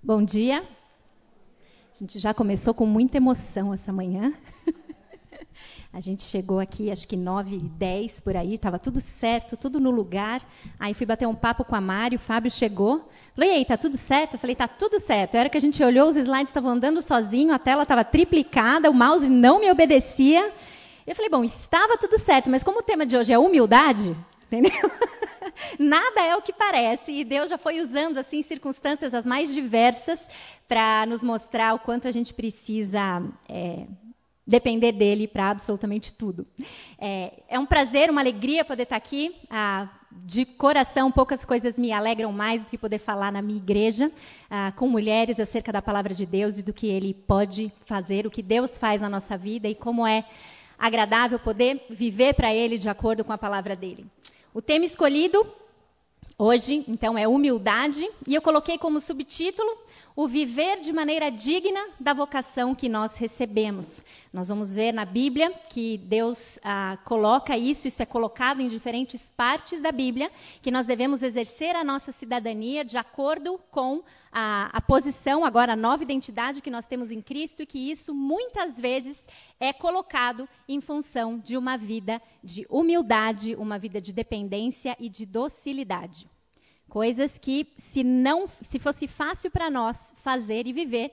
Bom dia. A gente já começou com muita emoção essa manhã. A gente chegou aqui, acho que 9 e 10 por aí, estava tudo certo, tudo no lugar. Aí fui bater um papo com a Mari, o Fábio chegou. Falei, ei, tá tudo certo? Eu falei, tá tudo certo. A hora que a gente olhou, os slides estavam andando sozinho, a tela estava triplicada, o mouse não me obedecia. Eu falei, bom, estava tudo certo, mas como o tema de hoje é humildade, entendeu? Nada é o que parece, e Deus já foi usando assim circunstâncias as mais diversas para nos mostrar o quanto a gente precisa é, depender dele para absolutamente tudo. É, é, um prazer, uma alegria poder estar aqui. Ah, de coração, poucas coisas me alegram mais do que poder falar na minha igreja ah, com mulheres acerca da palavra de Deus e do que Ele pode fazer, o que Deus faz na nossa vida e como é agradável poder viver para Ele de acordo com a palavra dele. O tema escolhido hoje, então, é humildade e eu coloquei como subtítulo o viver de maneira digna da vocação que nós recebemos. Nós vamos ver na Bíblia que Deus ah, coloca isso, isso é colocado em diferentes partes da Bíblia, que nós devemos exercer a nossa cidadania de acordo com a, a posição, agora a nova identidade que nós temos em Cristo, e que isso muitas vezes é colocado em função de uma vida de humildade, uma vida de dependência e de docilidade. Coisas que, se não, se fosse fácil para nós fazer e viver,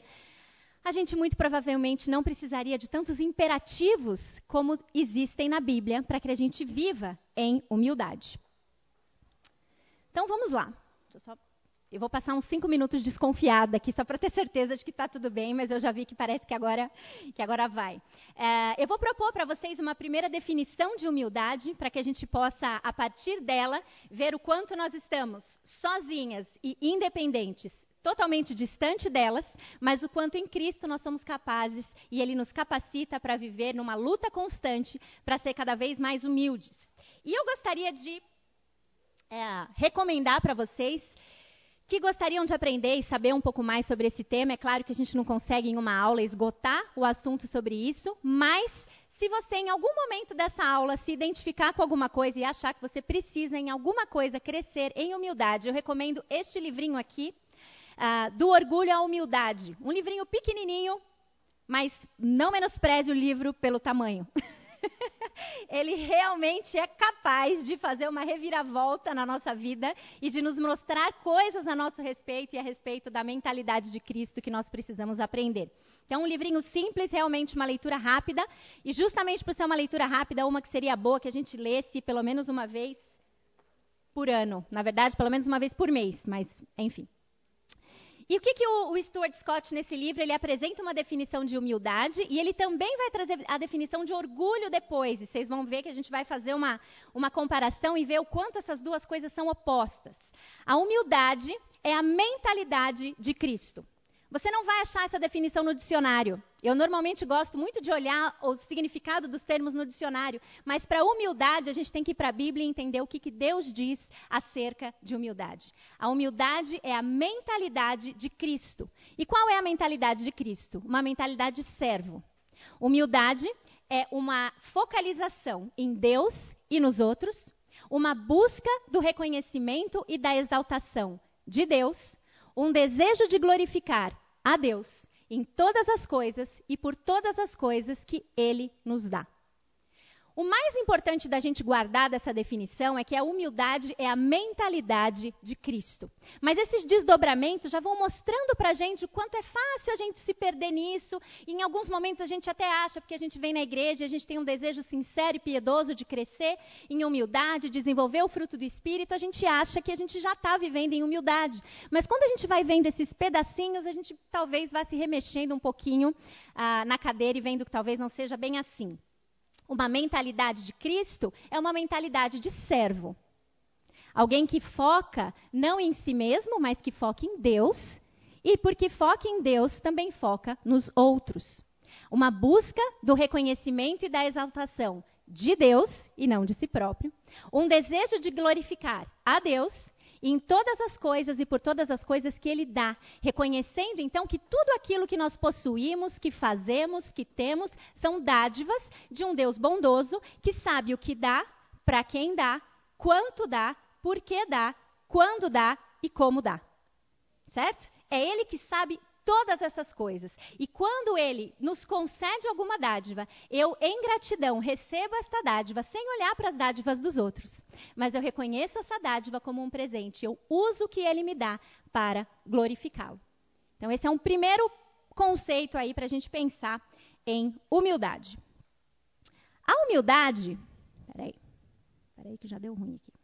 a gente muito provavelmente não precisaria de tantos imperativos como existem na Bíblia para que a gente viva em humildade. Então vamos lá. Só eu vou passar uns cinco minutos desconfiada aqui, só para ter certeza de que está tudo bem, mas eu já vi que parece que agora, que agora vai. É, eu vou propor para vocês uma primeira definição de humildade, para que a gente possa, a partir dela, ver o quanto nós estamos sozinhas e independentes totalmente distante delas, mas o quanto em Cristo nós somos capazes e Ele nos capacita para viver numa luta constante para ser cada vez mais humildes. E eu gostaria de é, recomendar para vocês que gostariam de aprender e saber um pouco mais sobre esse tema. É claro que a gente não consegue em uma aula esgotar o assunto sobre isso, mas se você em algum momento dessa aula se identificar com alguma coisa e achar que você precisa em alguma coisa crescer em humildade, eu recomendo este livrinho aqui, uh, Do Orgulho à Humildade. Um livrinho pequenininho, mas não menospreze o livro pelo tamanho. ele realmente é capaz de fazer uma reviravolta na nossa vida e de nos mostrar coisas a nosso respeito e a respeito da mentalidade de Cristo que nós precisamos aprender. Então, um livrinho simples, realmente uma leitura rápida, e justamente por ser uma leitura rápida, uma que seria boa que a gente lesse pelo menos uma vez por ano. Na verdade, pelo menos uma vez por mês, mas enfim. E o que, que o, Stuart Scott, nesse livro, ele apresenta uma definição de humildade e ele também vai trazer a definição de orgulho depois. E vocês vão ver que a gente vai fazer uma, uma comparação e ver o quanto essas duas coisas são opostas. A humildade é a mentalidade de Cristo. Você não vai achar essa definição no dicionário. Eu normalmente gosto muito de olhar o significado dos termos no dicionário, mas para humildade a gente tem que ir para a Bíblia e entender o que, que Deus diz acerca de humildade. A humildade é a mentalidade de Cristo. E qual é a mentalidade de Cristo? Uma mentalidade de servo. Humildade é uma focalização em Deus e nos outros, uma busca do reconhecimento e da exaltação de Deus, um desejo de glorificar a Deus em todas as coisas e por todas as coisas que Ele nos dá. O mais importante da gente guardar dessa definição é que a humildade é a mentalidade de Cristo. Mas esses desdobramentos já vão mostrando para a gente o quanto é fácil a gente se perder nisso. E em alguns momentos a gente até acha, porque a gente vem na igreja e a gente tem um desejo sincero e piedoso de crescer em humildade, desenvolver o fruto do Espírito, a gente acha que a gente já está vivendo em humildade. Mas quando a gente vai vendo esses pedacinhos, a gente talvez vá se remexendo um pouquinho ah, na cadeira e vendo que talvez não seja bem assim. Uma mentalidade de Cristo é uma mentalidade de servo. Alguém que foca não em si mesmo, mas que foca em Deus. E porque foca em Deus, também foca nos outros. Uma busca do reconhecimento e da exaltação de Deus e não de si próprio. Um desejo de glorificar a Deus em todas as coisas e por todas as coisas que Ele dá, reconhecendo então que tudo aquilo que nós possuímos, que fazemos, que temos, são dádivas de um Deus bondoso que sabe o que dá, para quem dá, quanto dá, por que dá, quando dá e como dá. Certo? É Ele que sabe todas essas coisas. E quando Ele nos concede alguma dádiva, eu, em gratidão, recebo esta dádiva sem olhar para as dádivas dos outros. Mas eu reconheço essa dádiva como um presente. Eu uso o que Ele me dá para glorificá-lo. Então, esse é um primeiro conceito aí para a gente pensar em humildade. A humildade. Peraí. Peraí, que já deu ruim aqui.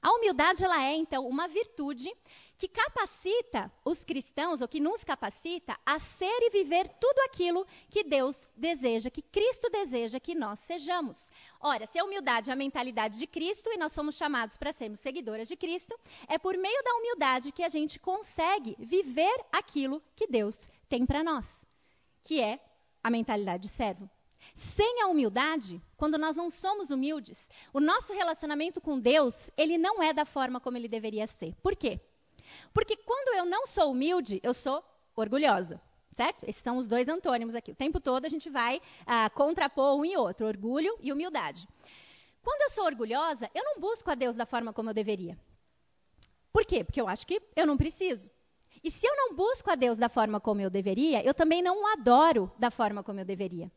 A humildade ela é então uma virtude que capacita os cristãos, ou que nos capacita a ser e viver tudo aquilo que Deus deseja, que Cristo deseja que nós sejamos. Ora, se a humildade é a mentalidade de Cristo e nós somos chamados para sermos seguidoras de Cristo, é por meio da humildade que a gente consegue viver aquilo que Deus tem para nós, que é a mentalidade de servo. Sem a humildade, quando nós não somos humildes, o nosso relacionamento com Deus, ele não é da forma como ele deveria ser. Por quê? Porque quando eu não sou humilde, eu sou orgulhosa. Certo? Esses são os dois antônimos aqui. O tempo todo a gente vai ah, contrapor um e outro, orgulho e humildade. Quando eu sou orgulhosa, eu não busco a Deus da forma como eu deveria. Por quê? Porque eu acho que eu não preciso. E se eu não busco a Deus da forma como eu deveria, eu também não o adoro da forma como eu deveria.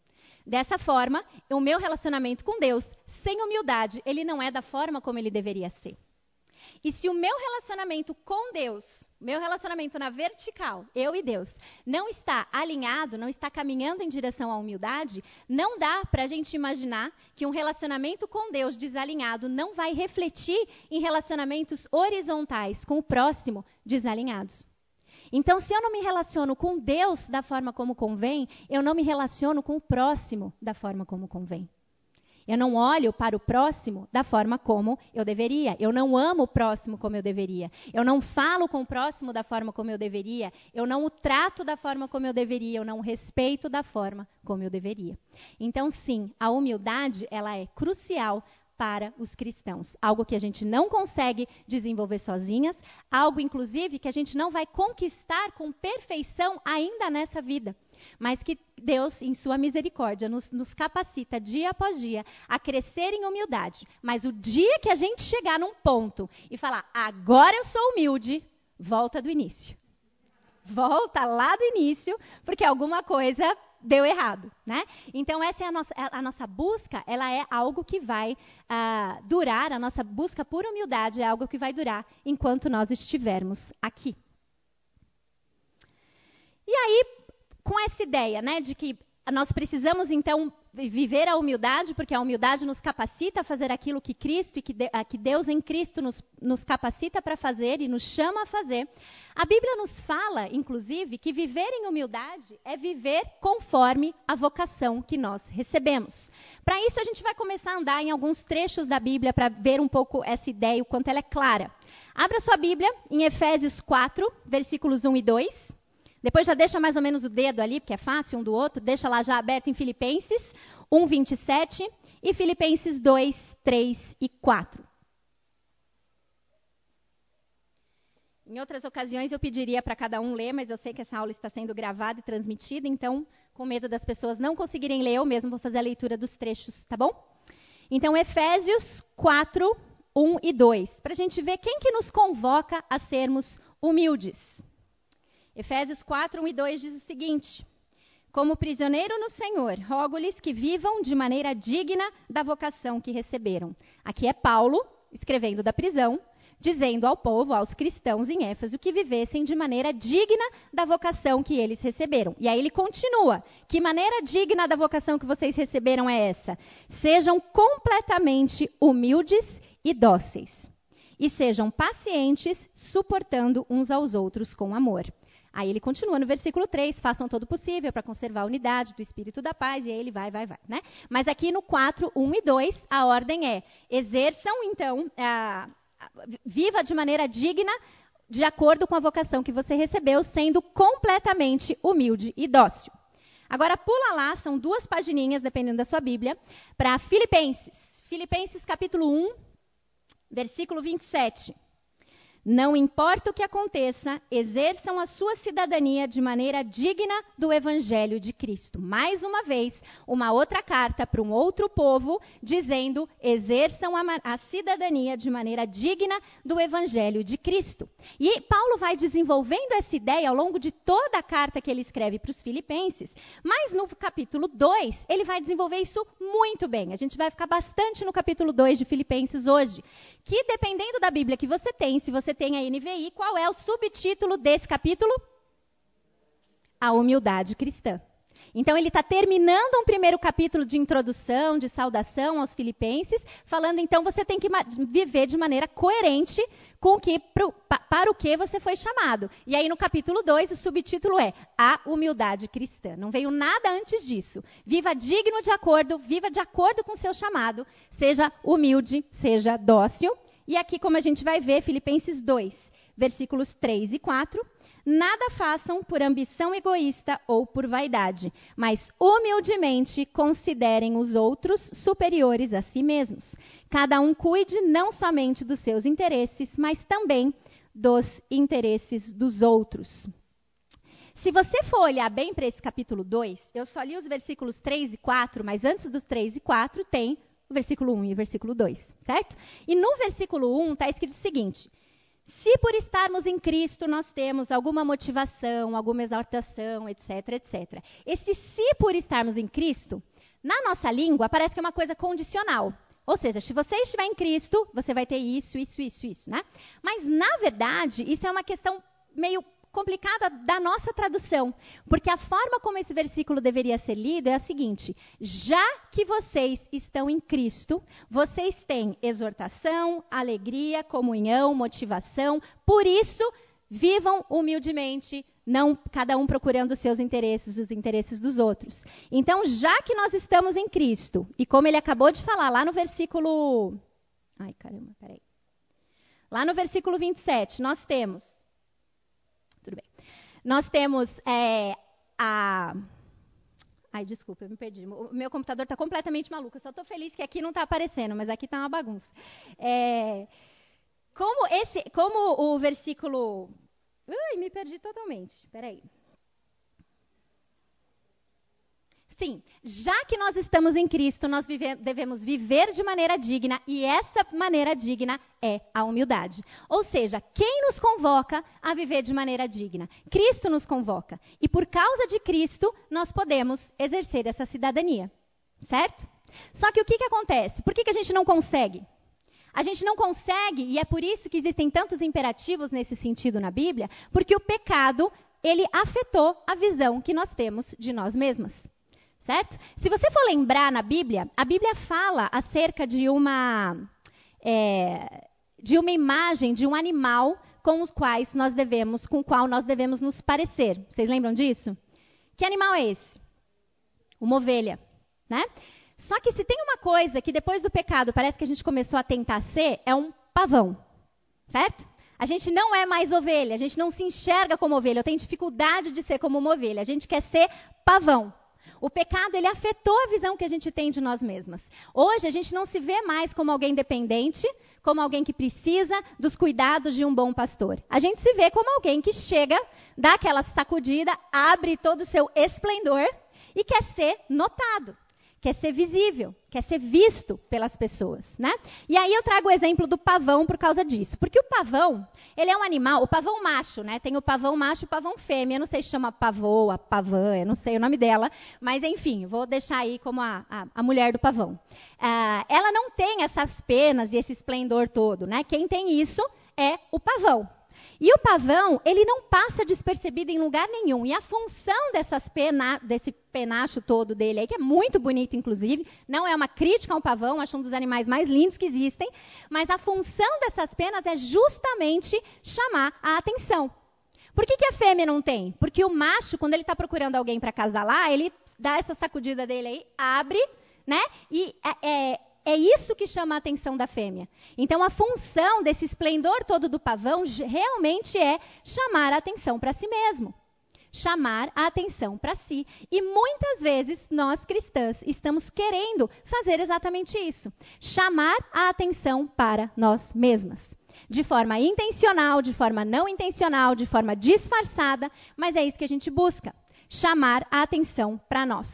Dessa forma, o meu relacionamento com Deus, sem humildade, ele não é da forma como ele deveria ser. E se o meu relacionamento com Deus, meu relacionamento na vertical, eu e Deus, não está alinhado, não está caminhando em direção à humildade, não dá para a gente imaginar que um relacionamento com Deus desalinhado não vai refletir em relacionamentos horizontais com o próximo desalinhados. Então, se eu não me relaciono com Deus da forma como convém, eu não me relaciono com o próximo da forma como convém. Eu não olho para o próximo da forma como eu deveria. Eu não amo o próximo como eu deveria. Eu não falo com o próximo da forma como eu deveria. Eu não o trato da forma como eu deveria. Eu não o respeito da forma como eu deveria. Então, sim, a humildade ela é crucial para os cristãos. Algo que a gente não consegue desenvolver sozinhas, algo, inclusive, que a gente não vai conquistar com perfeição ainda nessa vida. Mas que Deus, em Sua misericórdia, nos, nos capacita dia após dia a crescer em humildade. Mas o dia que a gente chegar num ponto e falar, agora eu sou humilde, volta do início. Volta lá do início, porque alguma coisa deu errado, né? Então essa é a nossa, a nossa busca, ela é algo que vai uh, durar, a nossa busca por humildade é algo que vai durar enquanto nós estivermos aqui. E aí, com essa ideia, né, de que nós precisamos então viver a humildade, porque a humildade nos capacita a fazer aquilo que Cristo e que, de, que Deus em Cristo nos, nos capacita para fazer e nos chama a fazer. A Bíblia nos fala, inclusive, que viver em humildade é viver conforme a vocação que nós recebemos. Para isso, a gente vai começar a andar em alguns trechos da Bíblia para ver um pouco essa ideia, o quanto ela é clara. Abra sua Bíblia em Efésios 4, versículos 1 e 2. Depois já deixa mais ou menos o dedo ali, porque é fácil um do outro. Deixa lá já aberto em Filipenses 1, 27 e Filipenses 2, 3 e 4. Em outras ocasiões eu pediria para cada um ler, mas eu sei que essa aula está sendo gravada e transmitida, então, com medo das pessoas não conseguirem ler, eu mesmo vou fazer a leitura dos trechos, tá bom? Então, Efésios 4, 1 e 2, para a gente ver quem que nos convoca a sermos humildes. Efésios 4, 1 e 2 diz o seguinte: Como prisioneiro no Senhor, rogo-lhes que vivam de maneira digna da vocação que receberam. Aqui é Paulo, escrevendo da prisão, dizendo ao povo, aos cristãos em Éfeso, que vivessem de maneira digna da vocação que eles receberam. E aí ele continua: Que maneira digna da vocação que vocês receberam é essa? Sejam completamente humildes e dóceis. E sejam pacientes, suportando uns aos outros com amor. Aí ele continua no versículo 3, façam todo o possível para conservar a unidade do espírito da paz, e aí ele vai, vai, vai. Né? Mas aqui no 4, 1 e 2, a ordem é: exerçam, então, a, a, viva de maneira digna, de acordo com a vocação que você recebeu, sendo completamente humilde e dócil. Agora pula lá, são duas pagininhas, dependendo da sua Bíblia, para Filipenses. Filipenses capítulo 1, versículo 27. Não importa o que aconteça, exerçam a sua cidadania de maneira digna do Evangelho de Cristo. Mais uma vez, uma outra carta para um outro povo, dizendo: exerçam a, a, cidadania de maneira digna do Evangelho de Cristo. E Paulo vai desenvolvendo essa ideia ao longo de toda a carta que ele escreve para os Filipenses, mas no capítulo 2, ele vai desenvolver isso muito bem. A gente vai ficar bastante no capítulo 2 de Filipenses hoje que dependendo da Bíblia que você tem, se você tem a NVI, qual é o subtítulo desse capítulo? A humildade cristã. Então, ele está terminando um primeiro capítulo de introdução, de saudação aos filipenses, falando, então, você tem que viver de maneira coerente com o que, pro, para o que você foi chamado. E aí, no capítulo 2, o subtítulo é A Humildade Cristã. Não veio nada antes disso. Viva digno de acordo, viva de acordo com o seu chamado, seja humilde, seja dócil. E aqui, como a gente vai ver, Filipenses 2, versículos 3 e 4 Nada façam por ambição egoísta ou por vaidade, mas humildemente considerem os outros superiores a si mesmos. Cada um cuide não somente dos seus interesses, mas também dos interesses dos outros. Se você for olhar bem para esse capítulo 2, eu só li os versículos 3 e 4, mas antes dos 3 e 4 tem o versículo 1 e o versículo 2, certo? E no versículo 1 está escrito o seguinte: se por estarmos em Cristo nós temos alguma motivação, alguma exaltação, etc, etc. Esse se por estarmos em Cristo, na nossa língua parece que é uma coisa condicional. Ou seja, se você estiver em Cristo, você vai ter isso, isso, isso, isso, né? Mas na verdade, isso é uma questão meio complicada da nossa tradução, porque a forma como esse versículo deveria ser lido é a seguinte: já que vocês estão em Cristo, vocês têm exortação, alegria, comunhão, motivação, por isso vivam humildemente, não cada um procurando os seus interesses, os interesses dos outros. Então, já que nós estamos em Cristo, e como ele acabou de falar lá no versículo Ai, caramba, peraí. Lá no versículo 27, nós temos. Nós temos é, a. Ai, desculpa, eu me perdi. O meu computador está completamente maluco. Eu só estou feliz que aqui não está aparecendo, mas aqui está uma bagunça. É, como, esse, como o versículo. Ui, me perdi totalmente. Espera aí. Sim, já que nós estamos em Cristo, nós vive, devemos viver de maneira digna e essa maneira digna é a humildade. Ou seja, quem nos convoca a viver de maneira digna? Cristo nos convoca. E por causa de Cristo, nós podemos exercer essa cidadania. Certo? Só que o que, que acontece? Por que, que a gente não consegue? A gente não consegue, e é por isso que existem tantos imperativos nesse sentido na Bíblia, porque o pecado, ele afetou a visão que nós temos de nós mesmas certo? Se você for lembrar na Bíblia, a Bíblia fala acerca de uma é, de uma imagem de um animal com os quais nós devemos, com o qual nós devemos nos parecer. Vocês lembram disso? Que animal é esse? Uma ovelha, né? Só que se tem uma coisa que depois do pecado parece que a gente começou a tentar ser, é um pavão, certo? A gente não é mais ovelha, a gente não se enxerga como ovelha. Eu tenho dificuldade de ser como uma ovelha. A gente quer ser pavão. O pecado ele afetou a visão que a gente tem de nós mesmas. Hoje a gente não se vê mais como alguém dependente, como alguém que precisa dos cuidados de um bom pastor. A gente se vê como alguém que chega, dá aquela sacudida, abre todo o seu esplendor e quer ser notado quer ser visível, quer ser visto pelas pessoas, né? E aí eu trago o exemplo do pavão por causa disso, porque o pavão, ele é um animal, o pavão macho, né? Tem o pavão macho e o pavão fêmea, eu não sei se chama pavoa, pavã, eu não sei o nome dela, mas enfim, vou deixar aí como a, a, a mulher do pavão. Ah, ela não tem essas penas e esse esplendor todo, né? Quem tem isso é o pavão, e o pavão, ele não passa despercebido em lugar nenhum. E a função pena, desse penacho todo dele aí, que é muito bonito, inclusive, não é uma crítica ao pavão, acho um dos animais mais lindos que existem, mas a função dessas penas é justamente chamar a atenção. Por que, que a fêmea não tem? Porque o macho, quando ele está procurando alguém para casar lá, ele dá essa sacudida dele aí, abre, né? E é, é é isso que chama a atenção da fêmea. Então, a função desse esplendor todo do pavão realmente é chamar a atenção para si mesmo. Chamar a atenção para si. E muitas vezes nós cristãs estamos querendo fazer exatamente isso: chamar a atenção para nós mesmas. De forma intencional, de forma não intencional, de forma disfarçada, mas é isso que a gente busca: chamar a atenção para nós.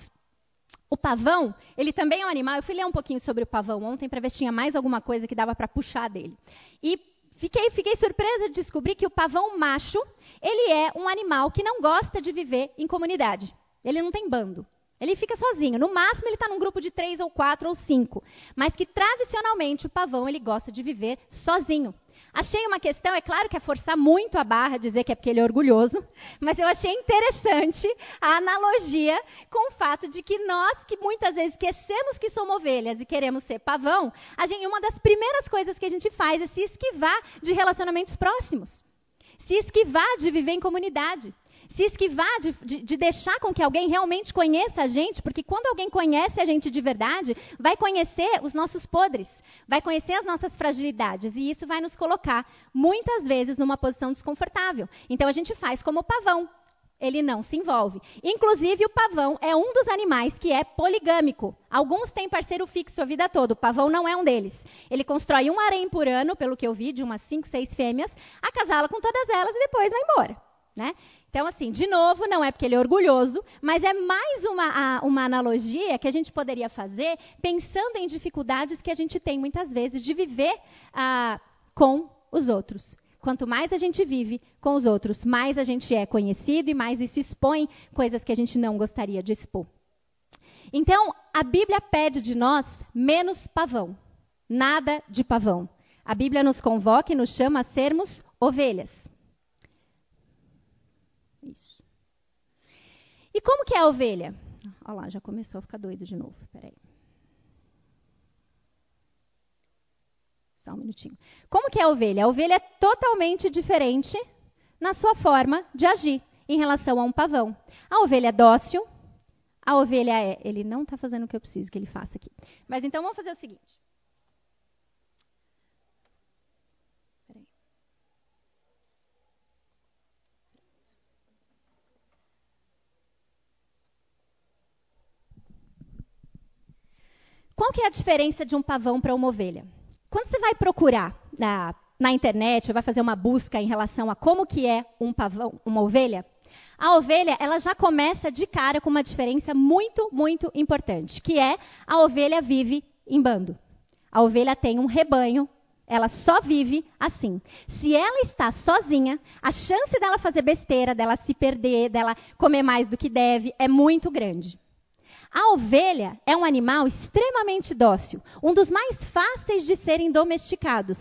O pavão, ele também é um animal. Eu fui ler um pouquinho sobre o pavão ontem para ver se tinha mais alguma coisa que dava para puxar dele. E fiquei, fiquei surpresa de descobrir que o pavão macho, ele é um animal que não gosta de viver em comunidade. Ele não tem bando. Ele fica sozinho. No máximo, ele está num grupo de três ou quatro ou cinco. Mas que, tradicionalmente, o pavão ele gosta de viver sozinho. Achei uma questão, é claro que é forçar muito a barra dizer que é porque ele é orgulhoso, mas eu achei interessante a analogia com o fato de que nós, que muitas vezes esquecemos que somos ovelhas e queremos ser pavão, gente, uma das primeiras coisas que a gente faz é se esquivar de relacionamentos próximos, se esquivar de viver em comunidade se esquivar de, de, de, deixar com que alguém realmente conheça a gente, porque quando alguém conhece a gente de verdade, vai conhecer os nossos podres, vai conhecer as nossas fragilidades, e isso vai nos colocar, muitas vezes, numa posição desconfortável. Então a gente faz como o pavão. Ele não se envolve. Inclusive, o pavão é um dos animais que é poligâmico. Alguns têm parceiro fixo a vida toda. O pavão não é um deles. Ele constrói um harém por ano, pelo que eu vi, de umas 5, 6 fêmeas, acasala com todas elas e depois vai embora. Né? Então, assim, de novo, não é porque ele é orgulhoso, mas é mais uma, uma analogia que a gente poderia fazer pensando em dificuldades que a gente tem muitas vezes de viver ah, com os outros. Quanto mais a gente vive com os outros, mais a gente é conhecido e mais isso expõe coisas que a gente não gostaria de expor. Então, a Bíblia pede de nós menos pavão, nada de pavão. A Bíblia nos convoca e nos chama a sermos ovelhas. Isso. E como que é a ovelha? Olha lá, já começou a ficar doido de novo. Peraí. Só um minutinho. Como que é a ovelha? A ovelha é totalmente diferente na sua forma de agir em relação a um pavão. A ovelha é dócil. A ovelha é. Ele não está fazendo o que eu preciso que ele faça aqui. Mas então vamos fazer o seguinte. Qual que é a diferença de um pavão para uma ovelha? Quando você vai procurar na, na internet, vai fazer uma busca em relação a como que é um pavão, uma ovelha, a ovelha ela já começa de cara com uma diferença muito, muito importante, que é a ovelha vive em bando. A ovelha tem um rebanho, ela só vive assim. Se ela está sozinha, a chance dela fazer besteira, dela se perder, dela comer mais do que deve, é muito grande. A ovelha é um animal extremamente dócil, um dos mais fáceis de serem domesticados.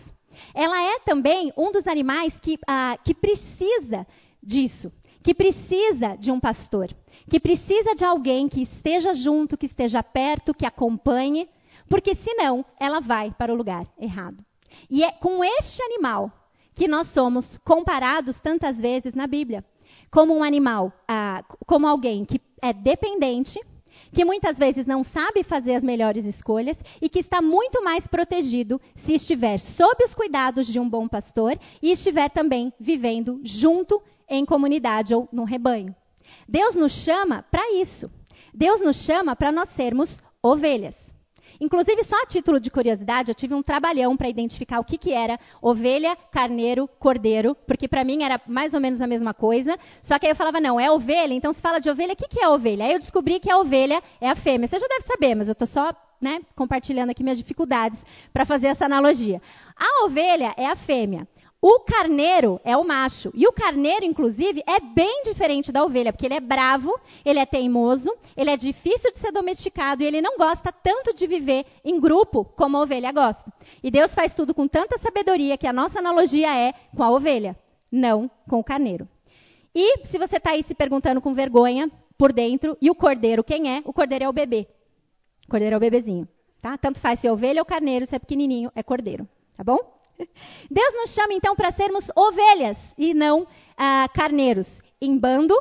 Ela é também um dos animais que, ah, que precisa disso, que precisa de um pastor, que precisa de alguém que esteja junto, que esteja perto, que acompanhe, porque senão ela vai para o lugar errado. E é com este animal que nós somos comparados tantas vezes na Bíblia, como um animal, ah, como alguém que é dependente que muitas vezes não sabe fazer as melhores escolhas e que está muito mais protegido se estiver sob os cuidados de um bom pastor e estiver também vivendo junto em comunidade ou no rebanho. Deus nos chama para isso. Deus nos chama para nós sermos ovelhas. Inclusive, só a título de curiosidade, eu tive um trabalhão para identificar o que, que era ovelha, carneiro, cordeiro, porque para mim era mais ou menos a mesma coisa. Só que aí eu falava, não, é ovelha, então se fala de ovelha, o que, que é ovelha? Aí eu descobri que a ovelha é a fêmea. Você já deve saber, mas eu estou só né, compartilhando aqui minhas dificuldades para fazer essa analogia. A ovelha é a fêmea. O carneiro é o macho. E o carneiro, inclusive, é bem diferente da ovelha, porque ele é bravo, ele é teimoso, ele é difícil de ser domesticado e ele não gosta tanto de viver em grupo como a ovelha gosta. E Deus faz tudo com tanta sabedoria que a nossa analogia é com a ovelha, não com o carneiro. E se você está aí se perguntando com vergonha por dentro, e o cordeiro quem é? O cordeiro é o bebê. O cordeiro é o bebezinho. Tá? Tanto faz se é ovelha ou carneiro, se é pequenininho, é cordeiro. Tá bom? Deus nos chama então para sermos ovelhas e não ah, carneiros, em bando,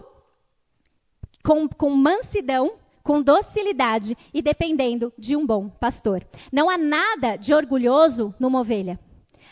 com, com mansidão, com docilidade e dependendo de um bom pastor. Não há nada de orgulhoso numa ovelha.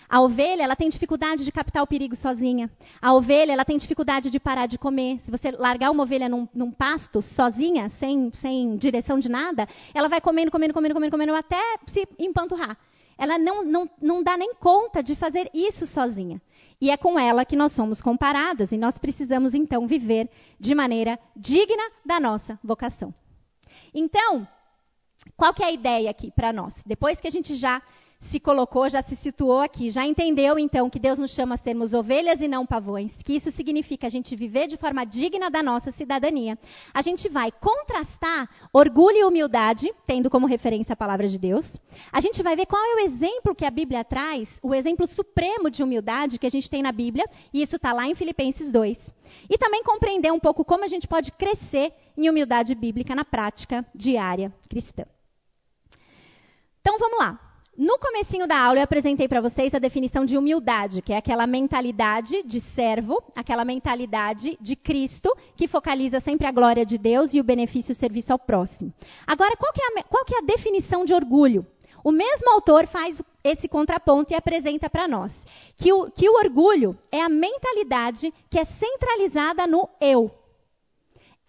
A ovelha, ela tem dificuldade de captar o perigo sozinha. A ovelha, ela tem dificuldade de parar de comer. Se você largar uma ovelha num, num pasto sozinha, sem, sem direção de nada, ela vai comendo, comendo, comendo, comendo, comendo até se empanturrar. Ela não, não, não dá nem conta de fazer isso sozinha. E é com ela que nós somos comparados, e nós precisamos então viver de maneira digna da nossa vocação. Então, qual que é a ideia aqui para nós? Depois que a gente já se colocou, já se situou aqui, já entendeu então que Deus nos chama a sermos ovelhas e não pavões, que isso significa a gente viver de forma digna da nossa cidadania. A gente vai contrastar orgulho e humildade, tendo como referência a palavra de Deus. A gente vai ver qual é o exemplo que a Bíblia traz, o exemplo supremo de humildade que a gente tem na Bíblia, e isso está lá em Filipenses 2. E também compreender um pouco como a gente pode crescer em humildade bíblica na prática diária cristã. Então vamos lá. No comecinho da aula eu apresentei para vocês a definição de humildade, que é aquela mentalidade de servo, aquela mentalidade de Cristo, que focaliza sempre a glória de Deus e o benefício e o serviço ao próximo. Agora, qual que, é a, qual que é a definição de orgulho? O mesmo autor faz esse contraponto e apresenta para nós que o, que o orgulho é a mentalidade que é centralizada no eu.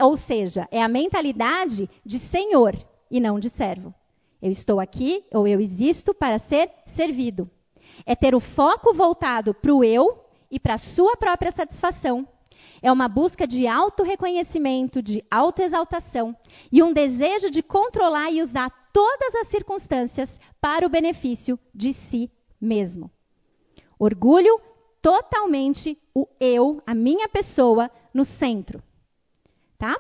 Ou seja, é a mentalidade de senhor e não de servo. Eu estou aqui ou eu existo para ser servido. É ter o foco voltado para o eu e para a sua própria satisfação. É uma busca de auto-reconhecimento, de autoexaltação e um desejo de controlar e usar todas as circunstâncias para o benefício de si mesmo. Orgulho totalmente o eu, a minha pessoa, no centro. Tá?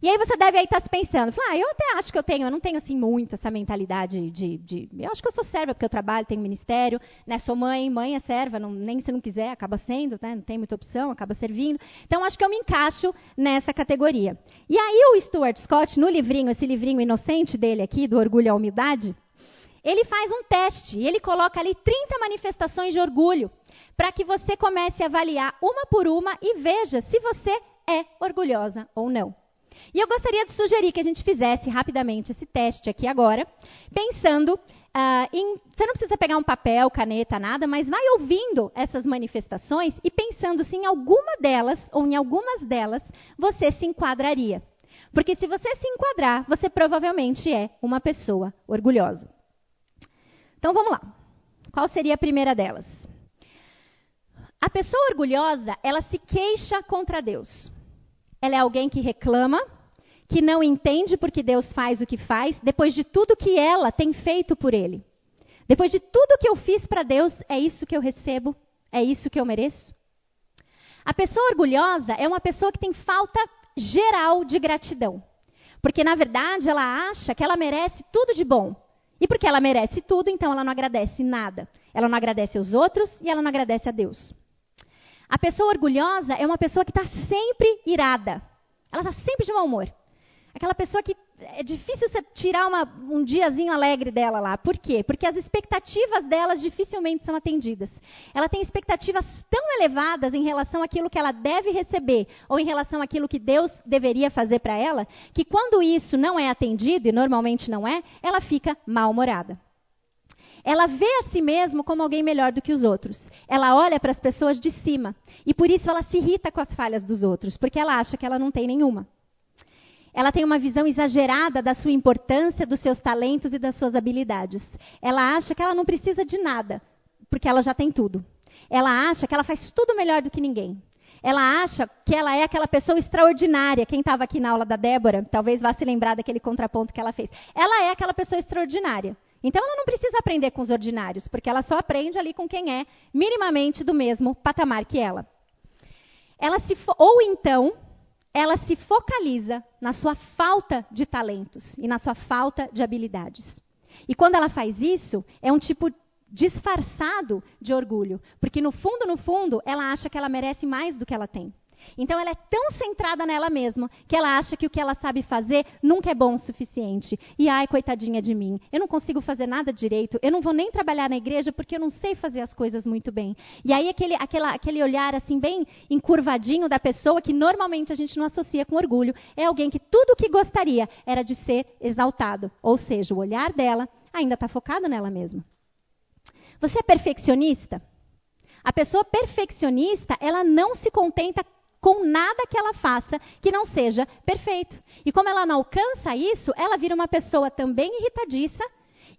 E aí você deve aí estar tá se pensando, ah, eu até acho que eu tenho, eu não tenho assim muito essa mentalidade de, de eu acho que eu sou serva porque eu trabalho, tenho ministério, né, sou mãe, mãe é serva, não, nem se não quiser, acaba sendo, né, não tem muita opção, acaba servindo. Então acho que eu me encaixo nessa categoria. E aí o Stuart Scott, no livrinho, esse livrinho inocente dele aqui, do Orgulho a Humildade, ele faz um teste e ele coloca ali 30 manifestações de orgulho para que você comece a avaliar uma por uma e veja se você é orgulhosa ou não. E eu gostaria de sugerir que a gente fizesse rapidamente esse teste aqui agora, pensando uh, em. Você não precisa pegar um papel, caneta, nada, mas vai ouvindo essas manifestações e pensando se em alguma delas, ou em algumas delas, você se enquadraria. Porque se você se enquadrar, você provavelmente é uma pessoa orgulhosa. Então vamos lá. Qual seria a primeira delas? A pessoa orgulhosa, ela se queixa contra Deus. Ela é alguém que reclama, que não entende porque Deus faz o que faz, depois de tudo que ela tem feito por ele. Depois de tudo que eu fiz para Deus, é isso que eu recebo? É isso que eu mereço? A pessoa orgulhosa é uma pessoa que tem falta geral de gratidão. Porque, na verdade, ela acha que ela merece tudo de bom. E porque ela merece tudo, então ela não agradece nada. Ela não agradece aos outros e ela não agradece a Deus. A pessoa orgulhosa é uma pessoa que está sempre irada. Ela está sempre de mau humor. Aquela pessoa que é difícil você tirar uma, um diazinho alegre dela lá. Por quê? Porque as expectativas delas dificilmente são atendidas. Ela tem expectativas tão elevadas em relação àquilo que ela deve receber ou em relação àquilo que Deus deveria fazer para ela, que quando isso não é atendido, e normalmente não é, ela fica mal-humorada. Ela vê a si mesma como alguém melhor do que os outros. Ela olha para as pessoas de cima. E por isso ela se irrita com as falhas dos outros, porque ela acha que ela não tem nenhuma. Ela tem uma visão exagerada da sua importância, dos seus talentos e das suas habilidades. Ela acha que ela não precisa de nada, porque ela já tem tudo. Ela acha que ela faz tudo melhor do que ninguém. Ela acha que ela é aquela pessoa extraordinária. Quem estava aqui na aula da Débora, talvez vá se lembrar daquele contraponto que ela fez. Ela é aquela pessoa extraordinária. Então ela não precisa aprender com os ordinários, porque ela só aprende ali com quem é minimamente do mesmo patamar que ela. Ela se ou então ela se focaliza na sua falta de talentos e na sua falta de habilidades. E quando ela faz isso, é um tipo disfarçado de orgulho, porque no fundo, no fundo, ela acha que ela merece mais do que ela tem. Então ela é tão centrada nela mesma que ela acha que o que ela sabe fazer nunca é bom o suficiente. E ai, coitadinha de mim, eu não consigo fazer nada direito, eu não vou nem trabalhar na igreja porque eu não sei fazer as coisas muito bem. E aí aquele, aquela, aquele olhar assim bem encurvadinho da pessoa que normalmente a gente não associa com orgulho, é alguém que tudo o que gostaria era de ser exaltado. Ou seja, o olhar dela ainda está focado nela mesma. Você é perfeccionista? A pessoa perfeccionista, ela não se contenta com nada que ela faça que não seja perfeito. E como ela não alcança isso, ela vira uma pessoa também irritadiça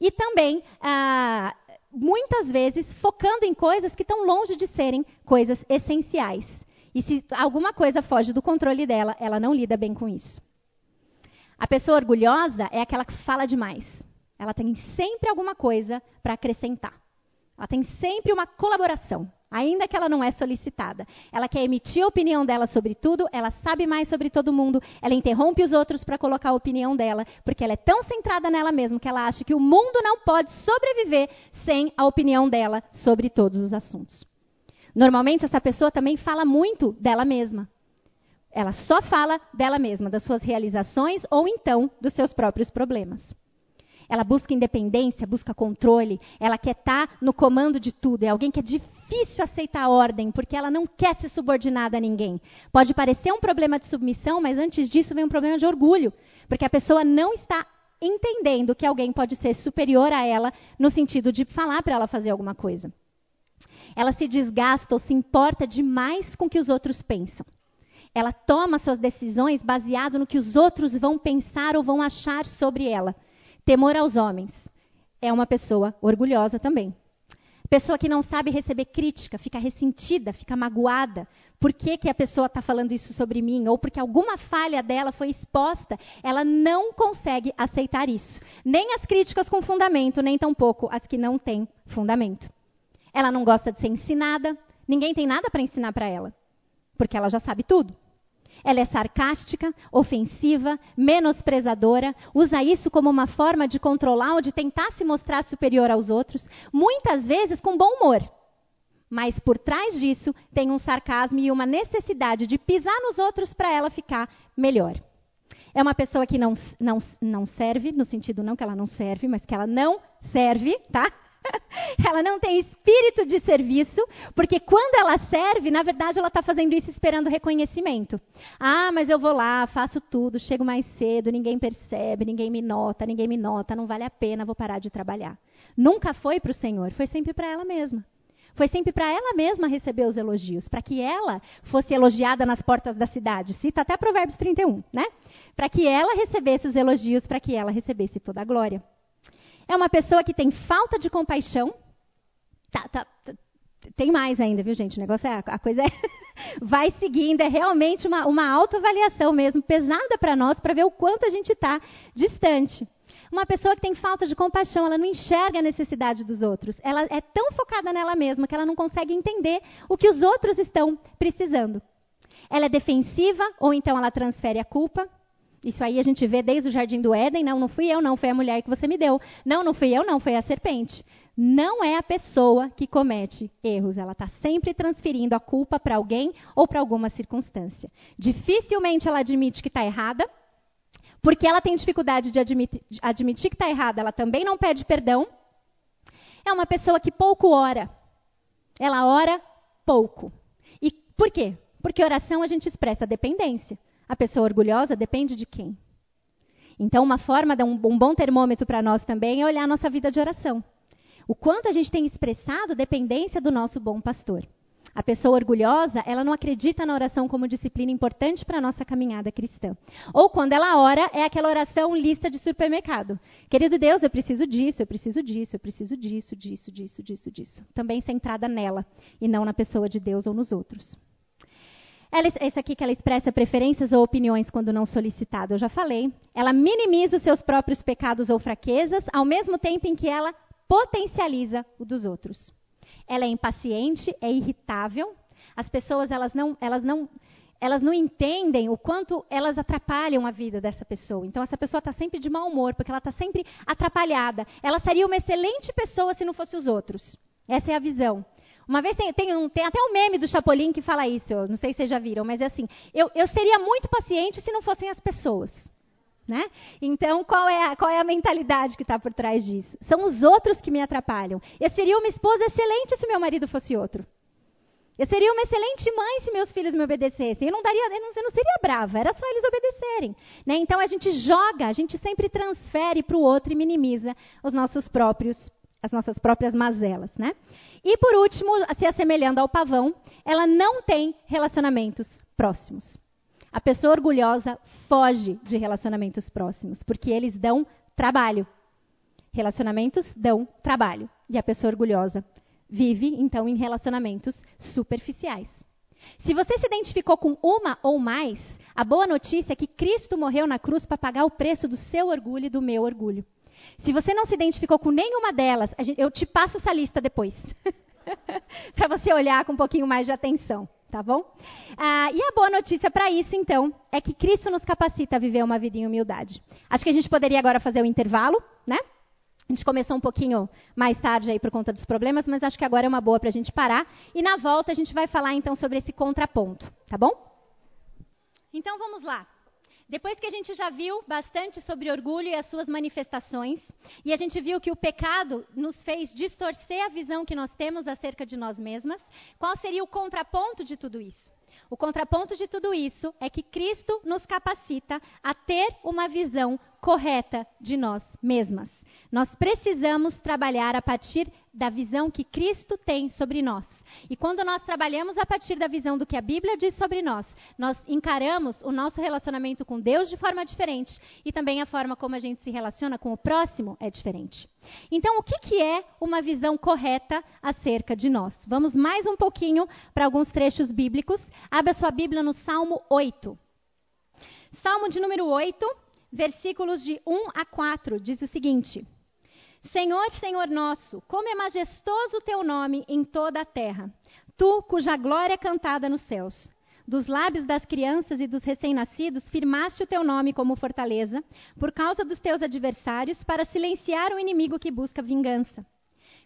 E também, ah, muitas vezes, focando em coisas que estão longe de serem coisas essenciais. E se alguma coisa foge do controle dela, ela não lida bem com isso. A pessoa orgulhosa é aquela que fala demais. Ela tem sempre alguma coisa para acrescentar. Ela tem sempre uma colaboração, ainda que ela não é solicitada. Ela quer emitir a opinião dela sobre tudo, ela sabe mais sobre todo mundo, ela interrompe os outros para colocar a opinião dela, porque ela é tão centrada nela mesma que ela acha que o mundo não pode sobreviver sem a opinião dela sobre todos os assuntos. Normalmente, essa pessoa também fala muito dela mesma. Ela só fala dela mesma, das suas realizações ou então dos seus próprios problemas. Ela busca independência, busca controle, ela quer estar tá no comando de tudo. É alguém que é difícil aceitar a ordem, porque ela não quer ser subordinada a ninguém. Pode parecer um problema de submissão, mas antes disso vem um problema de orgulho, porque a pessoa não está entendendo que alguém pode ser superior a ela no sentido de falar para ela fazer alguma coisa. Ela se desgasta ou se importa demais com o que os outros pensam. Ela toma suas decisões baseado no que os outros vão pensar ou vão achar sobre ela. Temor aos homens. É uma pessoa orgulhosa também. Pessoa que não sabe receber crítica, fica ressentida, fica magoada. Por que, que a pessoa está falando isso sobre mim? Ou porque alguma falha dela foi exposta, ela não consegue aceitar isso. Nem as críticas com fundamento, nem tampouco as que não têm fundamento. Ela não gosta de ser ensinada, ninguém tem nada para ensinar para ela, porque ela já sabe tudo. Ela é sarcástica, ofensiva, menosprezadora, usa isso como uma forma de controlar ou de tentar se mostrar superior aos outros, muitas vezes com bom humor. Mas por trás disso tem um sarcasmo e uma necessidade de pisar nos outros para ela ficar melhor. É uma pessoa que não, não, não serve, no sentido não que ela não serve, mas que ela não serve, tá? ela não tem espírito de serviço, porque quando ela serve, na verdade, ela está fazendo isso esperando reconhecimento. Ah, mas eu vou lá, faço tudo, chego mais cedo, ninguém percebe, ninguém me nota, ninguém me nota, não vale a pena, vou parar de trabalhar. Nunca foi para o Senhor, foi sempre para ela mesma. Foi sempre para ela mesma receber os elogios, para que ela fosse elogiada nas portas da cidade. Cita até Provérbios 31, né? Para que ela recebesse os elogios, para que ela recebesse toda a glória. É uma pessoa que tem falta de compaixão. Tá, tá, tá, tem mais ainda, viu, gente? O negócio é. A coisa é. vai seguindo, é realmente uma, uma autoavaliação mesmo, pesada para nós, para ver o quanto a gente está distante. Uma pessoa que tem falta de compaixão, ela não enxerga a necessidade dos outros. Ela é tão focada nela mesma que ela não consegue entender o que os outros estão precisando. Ela é defensiva, ou então ela transfere a culpa. Isso aí a gente vê desde o jardim do Éden. Não, não fui eu, não, foi a mulher que você me deu. Não, não fui eu, não, foi a serpente. Não é a pessoa que comete erros. Ela está sempre transferindo a culpa para alguém ou para alguma circunstância. Dificilmente ela admite que está errada, porque ela tem dificuldade de admitir, de admitir que está errada. Ela também não pede perdão. É uma pessoa que pouco ora. Ela ora pouco. E por quê? Porque oração a gente expressa dependência. A pessoa orgulhosa depende de quem? Então, uma forma, um, um bom termômetro para nós também é olhar a nossa vida de oração. O quanto a gente tem expressado dependência do nosso bom pastor. A pessoa orgulhosa, ela não acredita na oração como disciplina importante para a nossa caminhada cristã. Ou quando ela ora, é aquela oração lista de supermercado. Querido Deus, eu preciso disso, eu preciso disso, eu preciso disso, disso, disso, disso, disso. Também centrada nela e não na pessoa de Deus ou nos outros. Ela, esse aqui que ela expressa preferências ou opiniões quando não solicitado, eu já falei. Ela minimiza os seus próprios pecados ou fraquezas, ao mesmo tempo em que ela potencializa o dos outros. Ela é impaciente, é irritável. As pessoas elas não, elas não, elas não entendem o quanto elas atrapalham a vida dessa pessoa. Então essa pessoa está sempre de mau humor porque ela está sempre atrapalhada. Ela seria uma excelente pessoa se não fosse os outros. Essa é a visão. Uma vez tem, tem, um, tem, até um meme do Chapolin que fala isso, eu não sei se vocês já viram, mas é assim: eu, eu seria muito paciente se não fossem as pessoas. Né? Então, qual é, a, qual é a mentalidade que está por trás disso? São os outros que me atrapalham. Eu seria uma esposa excelente se meu marido fosse outro. Eu seria uma excelente mãe se meus filhos me obedecessem. Eu não, daria, eu não, eu não seria brava, era só eles obedecerem. Né? Então a gente joga, a gente sempre transfere para o outro e minimiza os nossos próprios, as nossas próprias mazelas. Né? E por último, se assemelhando ao pavão, ela não tem relacionamentos próximos. A pessoa orgulhosa foge de relacionamentos próximos, porque eles dão trabalho. Relacionamentos dão trabalho. E a pessoa orgulhosa vive, então, em relacionamentos superficiais. Se você se identificou com uma ou mais, a boa notícia é que Cristo morreu na cruz para pagar o preço do seu orgulho e do meu orgulho. Se você não se identificou com nenhuma delas, eu te passo essa lista depois. para você olhar com um pouquinho mais de atenção, tá bom? Ah, e a boa notícia para isso, então, é que Cristo nos capacita a viver uma vida em humildade. Acho que a gente poderia agora fazer o intervalo, né? A gente começou um pouquinho mais tarde aí por conta dos problemas, mas acho que agora é uma boa para a gente parar. E na volta a gente vai falar então sobre esse contraponto, tá bom? Então vamos lá. Depois que a gente já viu bastante sobre orgulho e as suas manifestações, e a gente viu que o pecado nos fez distorcer a visão que nós temos acerca de nós mesmas, qual seria o contraponto de tudo isso? O contraponto de tudo isso é que Cristo nos capacita a ter uma visão correta de nós mesmas. Nós precisamos trabalhar a partir da visão que Cristo tem sobre nós. E quando nós trabalhamos a partir da visão do que a Bíblia diz sobre nós, nós encaramos o nosso relacionamento com Deus de forma diferente e também a forma como a gente se relaciona com o próximo é diferente. Então, o que, que é uma visão correta acerca de nós? Vamos mais um pouquinho para alguns trechos bíblicos. Abra sua Bíblia no Salmo 8. Salmo de número 8, versículos de 1 a 4, diz o seguinte. Senhor, Senhor nosso, como é majestoso o teu nome em toda a terra. Tu, cuja glória é cantada nos céus. Dos lábios das crianças e dos recém-nascidos, firmaste o teu nome como fortaleza, por causa dos teus adversários, para silenciar o inimigo que busca vingança.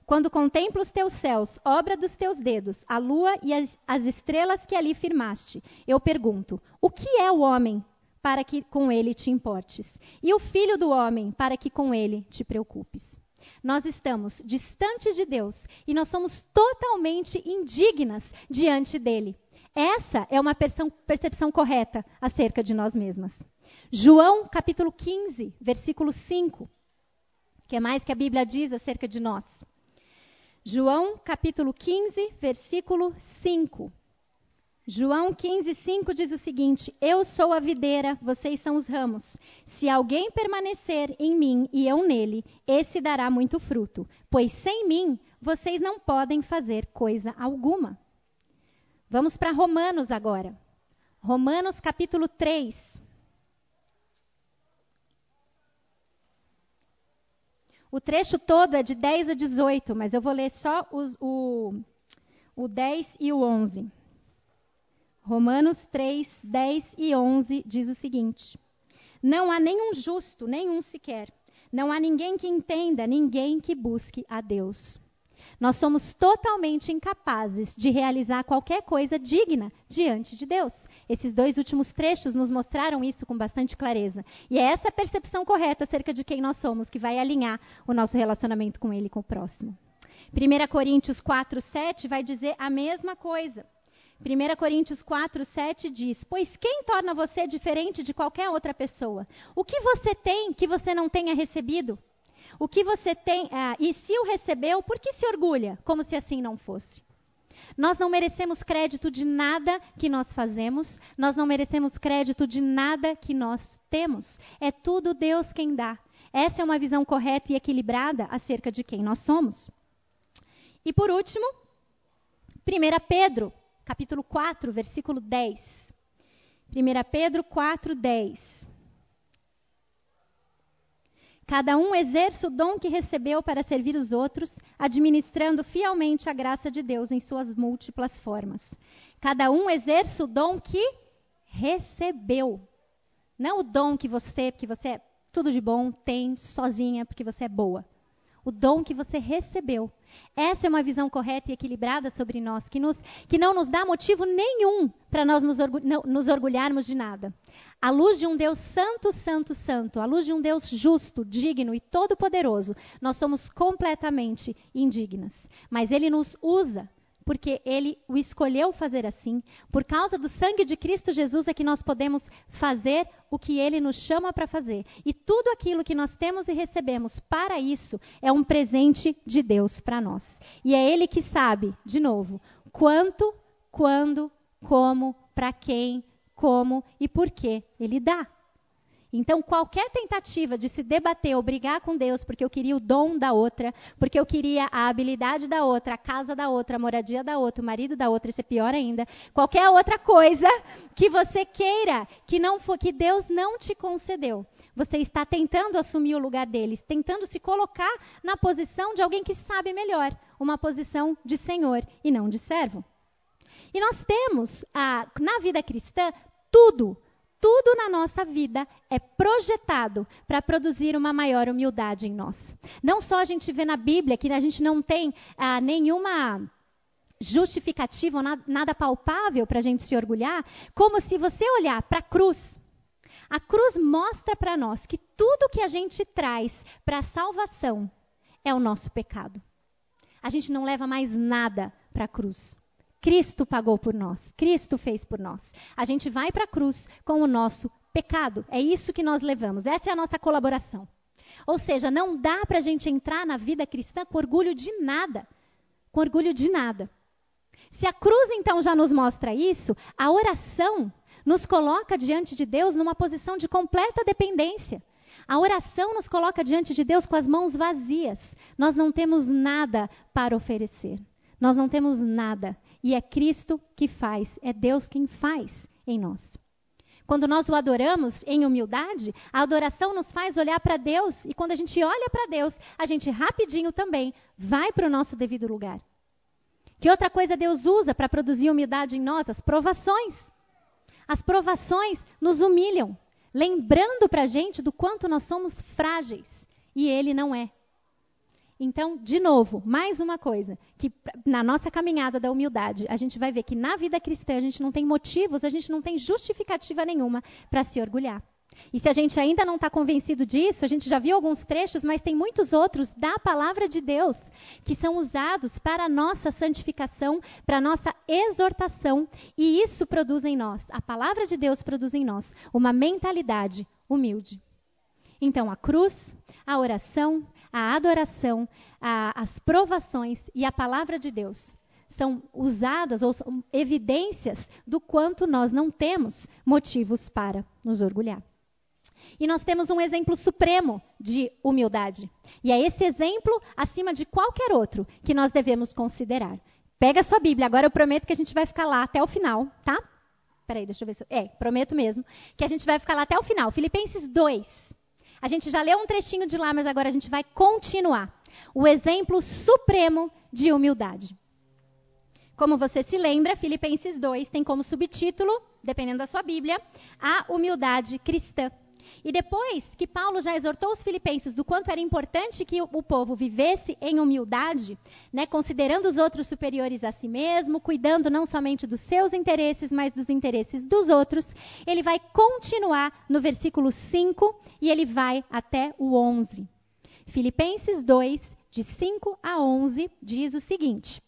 Quando contemplo os teus céus, obra dos teus dedos, a lua e as, as estrelas que ali firmaste, eu pergunto: o que é o homem para que com ele te importes? E o filho do homem para que com ele te preocupes? Nós estamos distantes de Deus e nós somos totalmente indignas diante dele. Essa é uma percepção correta acerca de nós mesmas. João capítulo 15, versículo 5. O que é mais que a Bíblia diz acerca de nós? João capítulo 15, versículo 5. João 15, 5 diz o seguinte: Eu sou a videira, vocês são os ramos. Se alguém permanecer em mim e eu nele, esse dará muito fruto, pois sem mim vocês não podem fazer coisa alguma. Vamos para Romanos agora. Romanos capítulo 3. O trecho todo é de 10 a 18, mas eu vou ler só os, o, o 10 e o 11. Romanos 3, 10 e 11 diz o seguinte: Não há nenhum justo, nenhum sequer. Não há ninguém que entenda, ninguém que busque a Deus. Nós somos totalmente incapazes de realizar qualquer coisa digna diante de Deus. Esses dois últimos trechos nos mostraram isso com bastante clareza. E é essa percepção correta acerca de quem nós somos que vai alinhar o nosso relacionamento com Ele e com o próximo. 1 Coríntios 4, 7 vai dizer a mesma coisa. 1 Coríntios 4, 7 diz: Pois quem torna você diferente de qualquer outra pessoa? O que você tem que você não tenha recebido? O que você tem, ah, e se o recebeu, por que se orgulha? Como se assim não fosse. Nós não merecemos crédito de nada que nós fazemos, nós não merecemos crédito de nada que nós temos. É tudo Deus quem dá. Essa é uma visão correta e equilibrada acerca de quem nós somos. E por último, 1 Pedro capítulo 4, versículo 10. 1 Pedro 4, 10. Cada um exerce o dom que recebeu para servir os outros, administrando fielmente a graça de Deus em suas múltiplas formas. Cada um exerce o dom que recebeu. Não o dom que você, porque você é tudo de bom, tem sozinha, porque você é boa o dom que você recebeu. Essa é uma visão correta e equilibrada sobre nós, que, nos, que não nos dá motivo nenhum para nós nos, orgu, não, nos orgulharmos de nada. À luz de um Deus santo, santo, santo, à luz de um Deus justo, digno e todo-poderoso, nós somos completamente indignas. Mas Ele nos usa porque ele o escolheu fazer assim. Por causa do sangue de Cristo Jesus é que nós podemos fazer o que ele nos chama para fazer. E tudo aquilo que nós temos e recebemos para isso é um presente de Deus para nós. E é ele que sabe, de novo, quanto, quando, como, para quem, como e por que ele dá. Então, qualquer tentativa de se debater ou brigar com Deus porque eu queria o dom da outra, porque eu queria a habilidade da outra, a casa da outra, a moradia da outra, o marido da outra, isso é pior ainda, qualquer outra coisa que você queira que não for, que Deus não te concedeu. Você está tentando assumir o lugar deles, tentando se colocar na posição de alguém que sabe melhor, uma posição de senhor e não de servo. E nós temos, na vida cristã, tudo tudo na nossa vida é projetado para produzir uma maior humildade em nós. Não só a gente vê na Bíblia que a gente não tem ah, nenhuma justificativa nada palpável para a gente se orgulhar, como se você olhar para a cruz. A cruz mostra para nós que tudo que a gente traz para a salvação é o nosso pecado. A gente não leva mais nada para a cruz. Cristo pagou por nós, Cristo fez por nós. A gente vai para a cruz com o nosso pecado. É isso que nós levamos. Essa é a nossa colaboração. Ou seja, não dá para a gente entrar na vida cristã com orgulho de nada. Com orgulho de nada. Se a cruz então já nos mostra isso, a oração nos coloca diante de Deus numa posição de completa dependência. A oração nos coloca diante de Deus com as mãos vazias. Nós não temos nada para oferecer. Nós não temos nada. E é Cristo que faz, é Deus quem faz em nós. Quando nós o adoramos em humildade, a adoração nos faz olhar para Deus. E quando a gente olha para Deus, a gente rapidinho também vai para o nosso devido lugar. Que outra coisa Deus usa para produzir humildade em nós? As provações. As provações nos humilham, lembrando para a gente do quanto nós somos frágeis. E Ele não é. Então, de novo, mais uma coisa, que na nossa caminhada da humildade, a gente vai ver que na vida cristã a gente não tem motivos, a gente não tem justificativa nenhuma para se orgulhar. E se a gente ainda não está convencido disso, a gente já viu alguns trechos, mas tem muitos outros da palavra de Deus que são usados para a nossa santificação, para a nossa exortação, e isso produz em nós, a palavra de Deus produz em nós, uma mentalidade humilde. Então, a cruz, a oração, a adoração, a, as provações e a palavra de Deus são usadas ou são evidências do quanto nós não temos motivos para nos orgulhar. E nós temos um exemplo supremo de humildade. E é esse exemplo, acima de qualquer outro, que nós devemos considerar. Pega a sua Bíblia, agora eu prometo que a gente vai ficar lá até o final, tá? Peraí, deixa eu ver se. É, prometo mesmo. Que a gente vai ficar lá até o final. Filipenses 2. A gente já leu um trechinho de lá, mas agora a gente vai continuar. O exemplo supremo de humildade. Como você se lembra, Filipenses 2 tem como subtítulo, dependendo da sua Bíblia, a humildade cristã. E depois que Paulo já exortou os filipenses do quanto era importante que o povo vivesse em humildade, né, considerando os outros superiores a si mesmo, cuidando não somente dos seus interesses, mas dos interesses dos outros, ele vai continuar no versículo 5 e ele vai até o 11. Filipenses 2, de 5 a 11, diz o seguinte: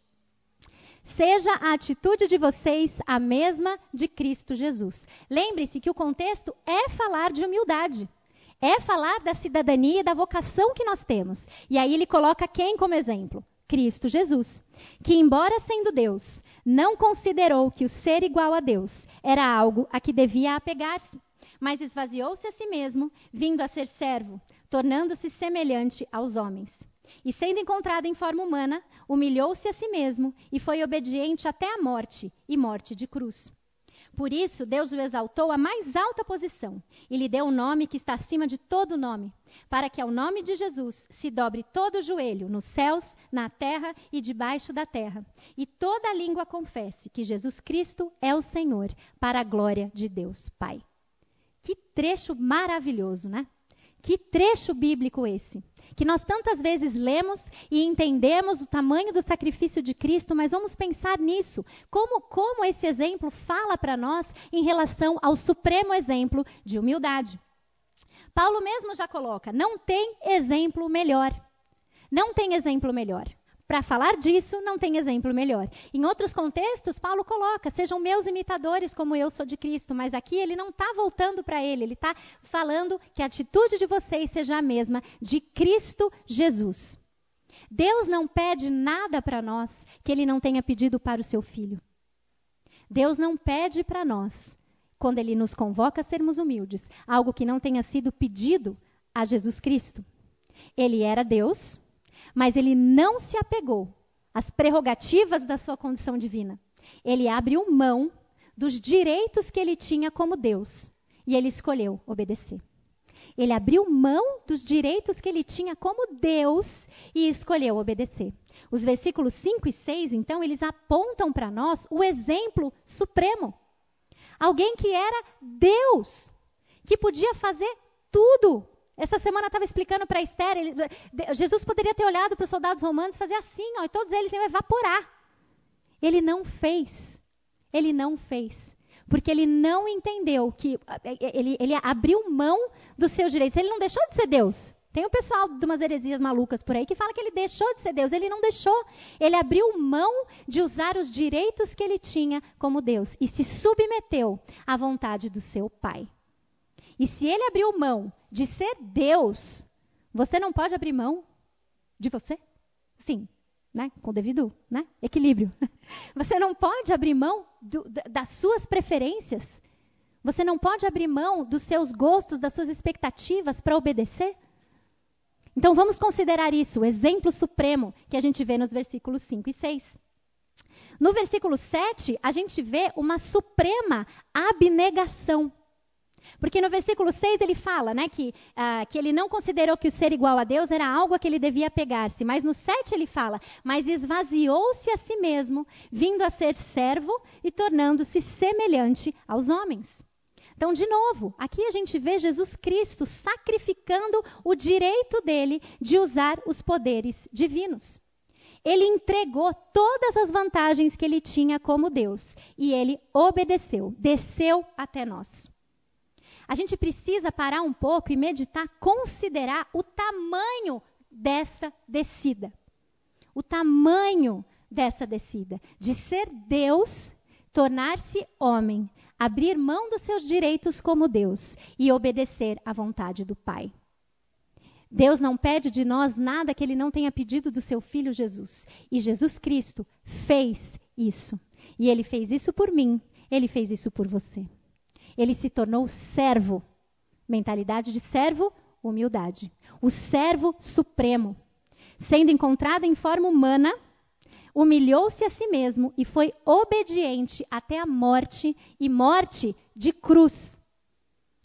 Seja a atitude de vocês a mesma de Cristo Jesus. Lembre-se que o contexto é falar de humildade. É falar da cidadania e da vocação que nós temos. E aí ele coloca quem como exemplo? Cristo Jesus, que, embora sendo Deus, não considerou que o ser igual a Deus era algo a que devia apegar-se, mas esvaziou-se a si mesmo, vindo a ser servo, tornando-se semelhante aos homens. E sendo encontrado em forma humana, humilhou-se a si mesmo e foi obediente até a morte e morte de cruz. Por isso, Deus o exaltou à mais alta posição e lhe deu um nome que está acima de todo nome, para que ao nome de Jesus se dobre todo o joelho, nos céus, na terra e debaixo da terra, e toda língua confesse que Jesus Cristo é o Senhor, para a glória de Deus Pai. Que trecho maravilhoso, né? Que trecho bíblico esse que nós tantas vezes lemos e entendemos o tamanho do sacrifício de Cristo, mas vamos pensar nisso. Como, como esse exemplo fala para nós em relação ao supremo exemplo de humildade? Paulo mesmo já coloca: não tem exemplo melhor. Não tem exemplo melhor. Para falar disso, não tem exemplo melhor. Em outros contextos, Paulo coloca: sejam meus imitadores como eu sou de Cristo. Mas aqui ele não está voltando para ele, ele está falando que a atitude de vocês seja a mesma de Cristo Jesus. Deus não pede nada para nós que ele não tenha pedido para o seu filho. Deus não pede para nós quando ele nos convoca a sermos humildes, algo que não tenha sido pedido a Jesus Cristo. Ele era Deus, mas ele não se apegou às prerrogativas da sua condição divina. Ele abriu mão dos direitos que ele tinha como Deus e ele escolheu obedecer. Ele abriu mão dos direitos que ele tinha como Deus e escolheu obedecer. Os versículos 5 e 6, então, eles apontam para nós o exemplo supremo. Alguém que era Deus, que podia fazer tudo. Essa semana estava explicando para Esther, ele, Jesus poderia ter olhado para os soldados romanos e fazer assim, ó, e todos eles iam evaporar. Ele não fez. Ele não fez. Porque ele não entendeu que ele, ele abriu mão dos seus direitos. Ele não deixou de ser Deus. Tem o pessoal de umas heresias malucas por aí que fala que ele deixou de ser Deus. Ele não deixou. Ele abriu mão de usar os direitos que ele tinha como Deus e se submeteu à vontade do seu Pai. E se ele abriu mão de ser Deus, você não pode abrir mão de você? Sim, né? com devido né? equilíbrio. Você não pode abrir mão do, das suas preferências. Você não pode abrir mão dos seus gostos, das suas expectativas para obedecer. Então vamos considerar isso, o exemplo supremo que a gente vê nos versículos 5 e 6. No versículo 7, a gente vê uma suprema abnegação. Porque no versículo 6 ele fala né, que, uh, que ele não considerou que o ser igual a Deus era algo a que ele devia pegar-se. Mas no 7 ele fala: Mas esvaziou-se a si mesmo, vindo a ser servo e tornando-se semelhante aos homens. Então, de novo, aqui a gente vê Jesus Cristo sacrificando o direito dele de usar os poderes divinos. Ele entregou todas as vantagens que ele tinha como Deus e ele obedeceu, desceu até nós a gente precisa parar um pouco e meditar, considerar o tamanho dessa descida. O tamanho dessa descida. De ser Deus, tornar-se homem, abrir mão dos seus direitos como Deus e obedecer à vontade do Pai. Deus não pede de nós nada que ele não tenha pedido do seu filho Jesus. E Jesus Cristo fez isso. E ele fez isso por mim, ele fez isso por você ele se tornou servo. Mentalidade de servo, humildade. O servo supremo. Sendo encontrado em forma humana, humilhou-se a si mesmo e foi obediente até a morte e morte de cruz.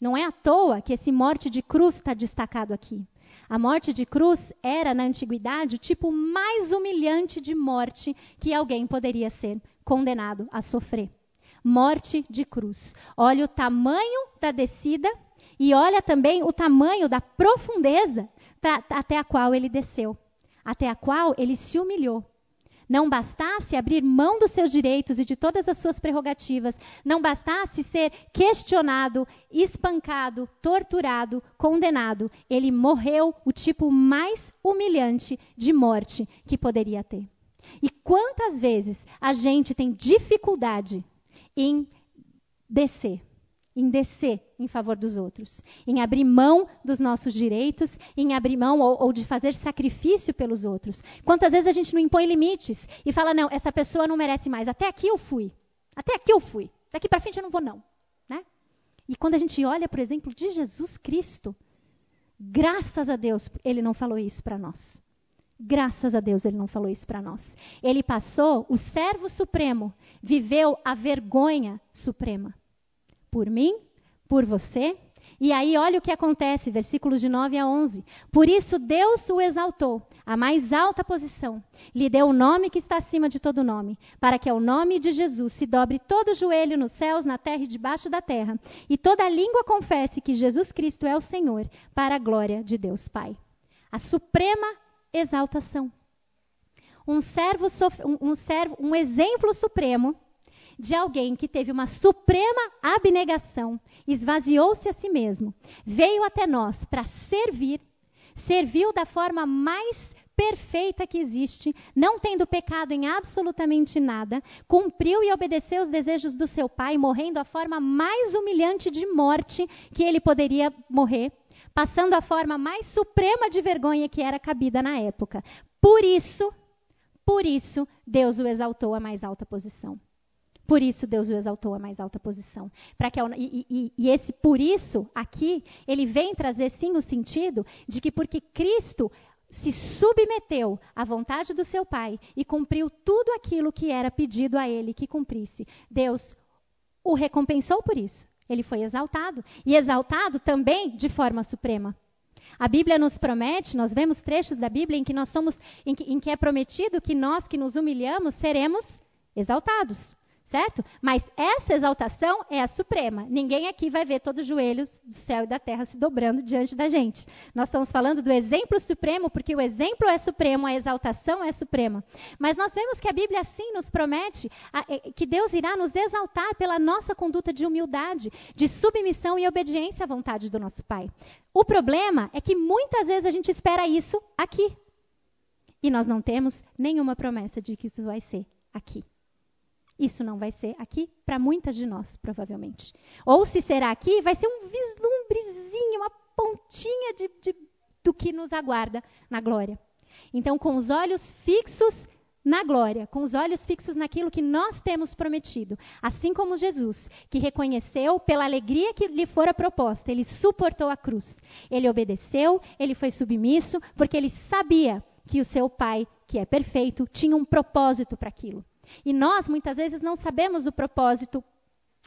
Não é à toa que esse morte de cruz está destacado aqui. A morte de cruz era, na antiguidade, o tipo mais humilhante de morte que alguém poderia ser condenado a sofrer morte de cruz. Olha o tamanho da descida e olha também o tamanho da profundeza pra, até a qual ele desceu, até a qual ele se humilhou. Não bastasse abrir mão dos seus direitos e de todas as suas prerrogativas, não bastasse ser questionado, espancado, torturado, condenado, ele morreu o tipo mais humilhante de morte que poderia ter. E quantas vezes a gente tem dificuldade em descer, em descer em favor dos outros, em abrir mão dos nossos direitos, em abrir mão ou, ou, de fazer sacrifício pelos outros. Quantas vezes a gente não impõe limites e fala não, essa pessoa não merece mais. Até aqui eu fui, até aqui eu fui. Daqui para frente eu não vou não, né? E quando a gente olha, por exemplo, de Jesus Cristo, graças a Deus, ele não falou isso para nós. Graças a Deus ele não falou isso para nós. Ele passou, o servo supremo, viveu a vergonha suprema. Por mim, por você. E aí, olha o que acontece, versículos de 9 a 11. Por isso, Deus o exaltou, a mais alta posição. Lhe deu o nome que está acima de todo nome, para que ao nome de Jesus se dobre todo joelho nos céus, na terra e debaixo da terra, e toda língua confesse que Jesus Cristo é o Senhor, para a glória de Deus Pai. A suprema exaltação. Um servo, um, servo, um exemplo supremo de alguém que teve uma suprema abnegação, esvaziou-se a si mesmo, veio até nós para servir, serviu da forma mais perfeita que existe, não tendo pecado em absolutamente nada, cumpriu e obedeceu os desejos do seu pai, morrendo a forma mais humilhante de morte que ele poderia morrer, passando a forma mais suprema de vergonha que era cabida na época. Por isso, por isso, Deus o exaltou à mais alta posição. Por isso Deus o exaltou à mais alta posição. Para que e, e, e esse por isso aqui ele vem trazer sim o sentido de que porque Cristo se submeteu à vontade do seu Pai e cumpriu tudo aquilo que era pedido a ele que cumprisse, Deus o recompensou por isso. Ele foi exaltado. E exaltado também de forma suprema. A Bíblia nos promete, nós vemos trechos da Bíblia em que nós somos, em que, em que é prometido que nós que nos humilhamos seremos exaltados certo? Mas essa exaltação é a suprema. Ninguém aqui vai ver todos os joelhos do céu e da terra se dobrando diante da gente. Nós estamos falando do exemplo supremo, porque o exemplo é supremo, a exaltação é suprema. Mas nós vemos que a Bíblia sim nos promete é, que Deus irá nos exaltar pela nossa conduta de humildade, de submissão e obediência à vontade do nosso Pai. O problema é que muitas vezes a gente espera isso aqui. E nós não temos nenhuma promessa de que isso vai ser aqui. Isso não vai ser aqui para muitas de nós, provavelmente. Ou se será aqui, vai ser um vislumbrezinho, uma pontinha de, de, do que nos aguarda na glória. Então, com os olhos fixos na glória, com os olhos fixos naquilo que nós temos prometido, assim como Jesus, que reconheceu pela alegria que lhe fora proposta, ele suportou a cruz. Ele obedeceu, ele foi submisso, porque ele sabia que o seu Pai, que é perfeito, tinha um propósito para aquilo. E nós, muitas vezes, não sabemos o propósito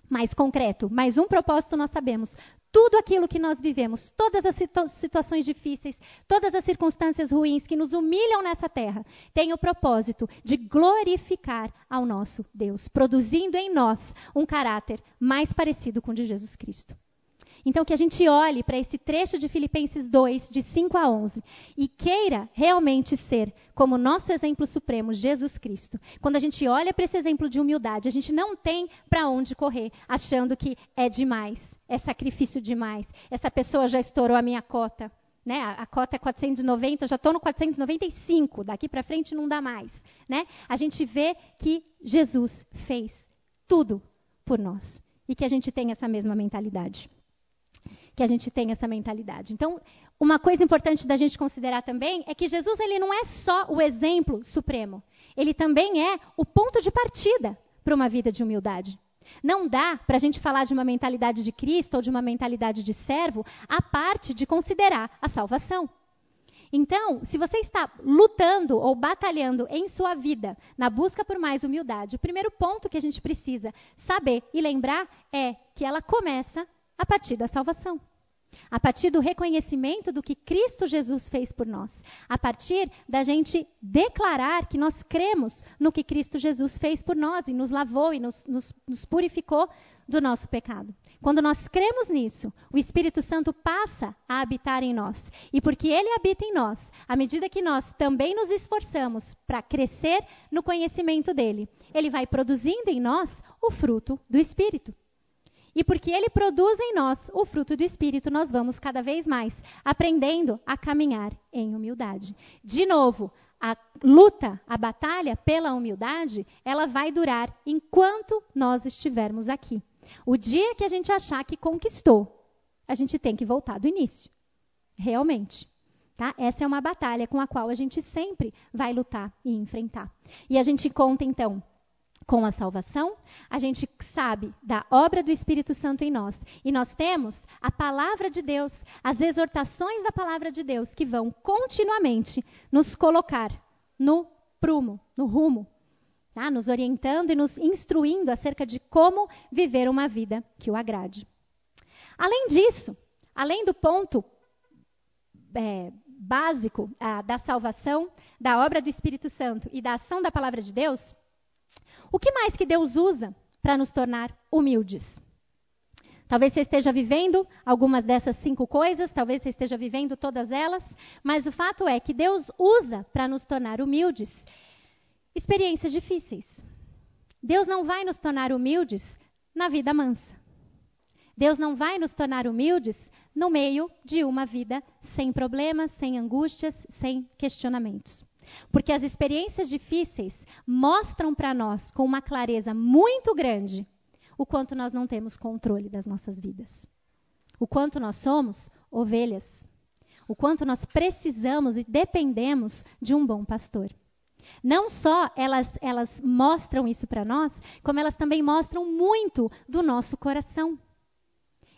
mais concreto, mas um propósito nós sabemos. Tudo aquilo que nós vivemos, todas as situ situações difíceis, todas as circunstâncias ruins que nos humilham nessa terra, tem o propósito de glorificar ao nosso Deus, produzindo em nós um caráter mais parecido com o de Jesus Cristo. Então, que a gente olhe para esse trecho de Filipenses 2, de 5 a 11, e queira realmente ser como nosso exemplo supremo, Jesus Cristo. Quando a gente olha para esse exemplo de humildade, a gente não tem para onde correr, achando que é demais, é sacrifício demais, essa pessoa já estourou a minha cota. Né? A, cota é 490, eu já estou no 495, daqui para frente não dá mais. Né? A gente vê que Jesus fez tudo por nós e que a gente tem essa mesma mentalidade que a gente tem essa mentalidade. Então, uma coisa importante da gente considerar também é que Jesus ele não é só o exemplo supremo, ele também é o ponto de partida para uma vida de humildade. Não dá para a gente falar de uma mentalidade de Cristo ou de uma mentalidade de servo a parte de considerar a salvação. Então, se você está lutando ou batalhando em sua vida na busca por mais humildade, o primeiro ponto que a gente precisa saber e lembrar é que ela começa a partir da salvação. A partir do reconhecimento do que Cristo Jesus fez por nós. A partir da gente declarar que nós cremos no que Cristo Jesus fez por nós e nos lavou e nos, nos, nos purificou do nosso pecado. Quando nós cremos nisso, o Espírito Santo passa a habitar em nós. E porque ele habita em nós, à medida que nós também nos esforçamos para crescer no conhecimento dele, ele vai produzindo em nós o fruto do Espírito. E porque ele produz em nós o fruto do Espírito, nós vamos cada vez mais aprendendo a caminhar em humildade. De novo, a luta, a batalha pela humildade, ela vai durar enquanto nós estivermos aqui. O dia que a gente achar que conquistou, a gente tem que voltar do início. Realmente. Tá? Essa é uma batalha com a qual a gente sempre vai lutar e enfrentar. E a gente conta, então, com a salvação, a gente sabe da obra do Espírito Santo em nós. E nós temos a palavra de Deus, as exortações da palavra de Deus que vão continuamente nos colocar no prumo, no rumo, tá? nos orientando e nos instruindo acerca de como viver uma vida que o agrade. Além disso, além do ponto é, básico da salvação, da obra do Espírito Santo e da ação da palavra de Deus, o que mais que Deus usa para nos tornar humildes? Talvez você esteja vivendo algumas dessas cinco coisas, talvez você esteja vivendo todas elas, mas o fato é que Deus usa para nos tornar humildes experiências difíceis. Deus não vai nos tornar humildes na vida mansa. Deus não vai nos tornar humildes no meio de uma vida sem problemas, sem angústias, sem questionamentos. Porque as experiências difíceis mostram para nós com uma clareza muito grande o quanto nós não temos controle das nossas vidas. O quanto nós somos ovelhas. O quanto nós precisamos e dependemos de um bom pastor. Não só elas, elas mostram isso para nós, como elas também mostram muito do nosso coração.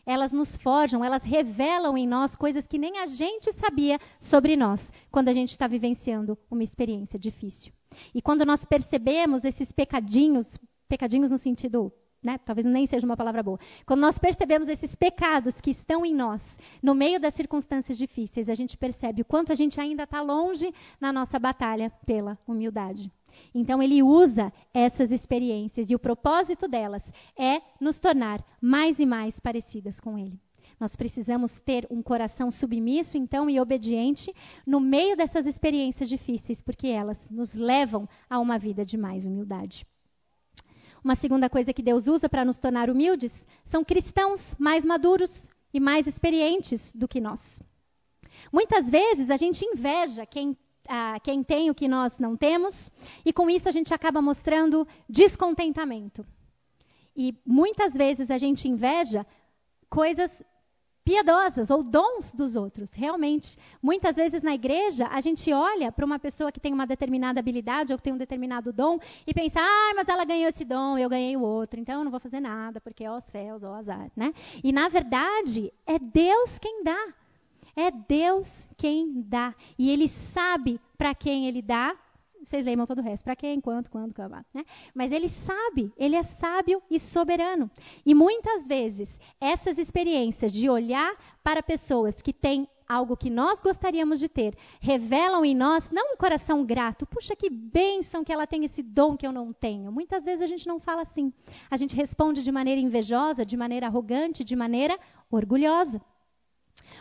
Elas nos forjam, elas revelam em nós coisas que nem a gente sabia sobre nós quando a gente está vivenciando uma experiência difícil. E quando nós percebemos esses pecadinhos, pecadinhos no sentido né? talvez nem seja uma palavra boa. Quando nós percebemos esses pecados que estão em nós, no meio das circunstâncias difíceis, a gente percebe o quanto a gente ainda está longe na nossa batalha pela humildade. Então, ele usa essas experiências e o propósito delas é nos tornar mais e mais parecidas com ele. Nós precisamos ter um coração submisso, então, e obediente no meio dessas experiências difíceis, porque elas nos levam a uma vida de mais humildade. Uma segunda coisa que Deus usa para nos tornar humildes são cristãos mais maduros e mais experientes do que nós. Muitas vezes a gente inveja quem, quem tem o que nós não temos, e com isso a gente acaba mostrando descontentamento. E muitas vezes a gente inveja coisas piedosas ou dons dos outros, realmente. Muitas vezes na igreja a gente olha para uma pessoa que tem uma determinada habilidade ou que tem um determinado dom e pensa, ah, mas ela ganhou esse dom, eu ganhei o outro, então eu não vou fazer nada porque é os céus ou azar, né? E na verdade é Deus quem dá. É Deus quem dá. E Ele sabe para quem Ele dá vocês lembram todo o resto. Para quem, quanto, quando, quando, né? Mas ele sabe, ele é sábio e soberano. E muitas vezes, essas experiências de olhar para pessoas que têm algo que nós gostaríamos de ter, revelam em nós não um coração grato, puxa que bênção que ela tem esse dom que eu não tenho. Muitas vezes a gente não fala assim. A gente responde de maneira invejosa, de maneira arrogante, de maneira orgulhosa.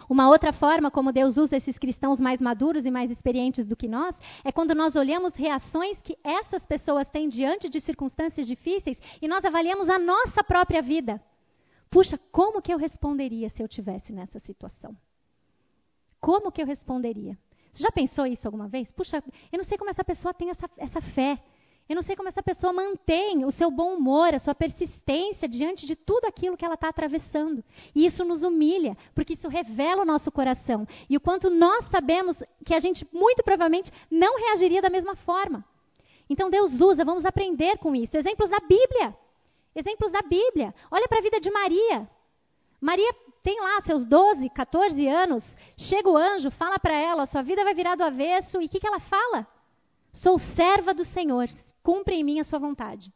Uma outra forma como Deus usa esses cristãos mais maduros e mais experientes do que nós é quando nós olhamos reações que essas pessoas têm diante de circunstâncias difíceis e nós avaliamos a nossa própria vida. Puxa, como que eu responderia se eu tivesse nessa situação? Como que eu responderia? Você já pensou isso alguma vez? Puxa, eu não sei como essa pessoa tem essa, essa fé. Eu não sei como essa pessoa mantém o seu bom humor, a sua persistência diante de tudo aquilo que ela está atravessando. E isso nos humilha, porque isso revela o nosso coração. E o quanto nós sabemos que a gente muito provavelmente não reagiria da mesma forma. Então Deus usa, vamos aprender com isso. Exemplos da Bíblia. Exemplos da Bíblia. Olha para a vida de Maria. Maria tem lá seus 12, 14 anos. Chega o anjo, fala para ela: sua vida vai virar do avesso. E o que, que ela fala? Sou serva do Senhor cumpre em mim a sua vontade.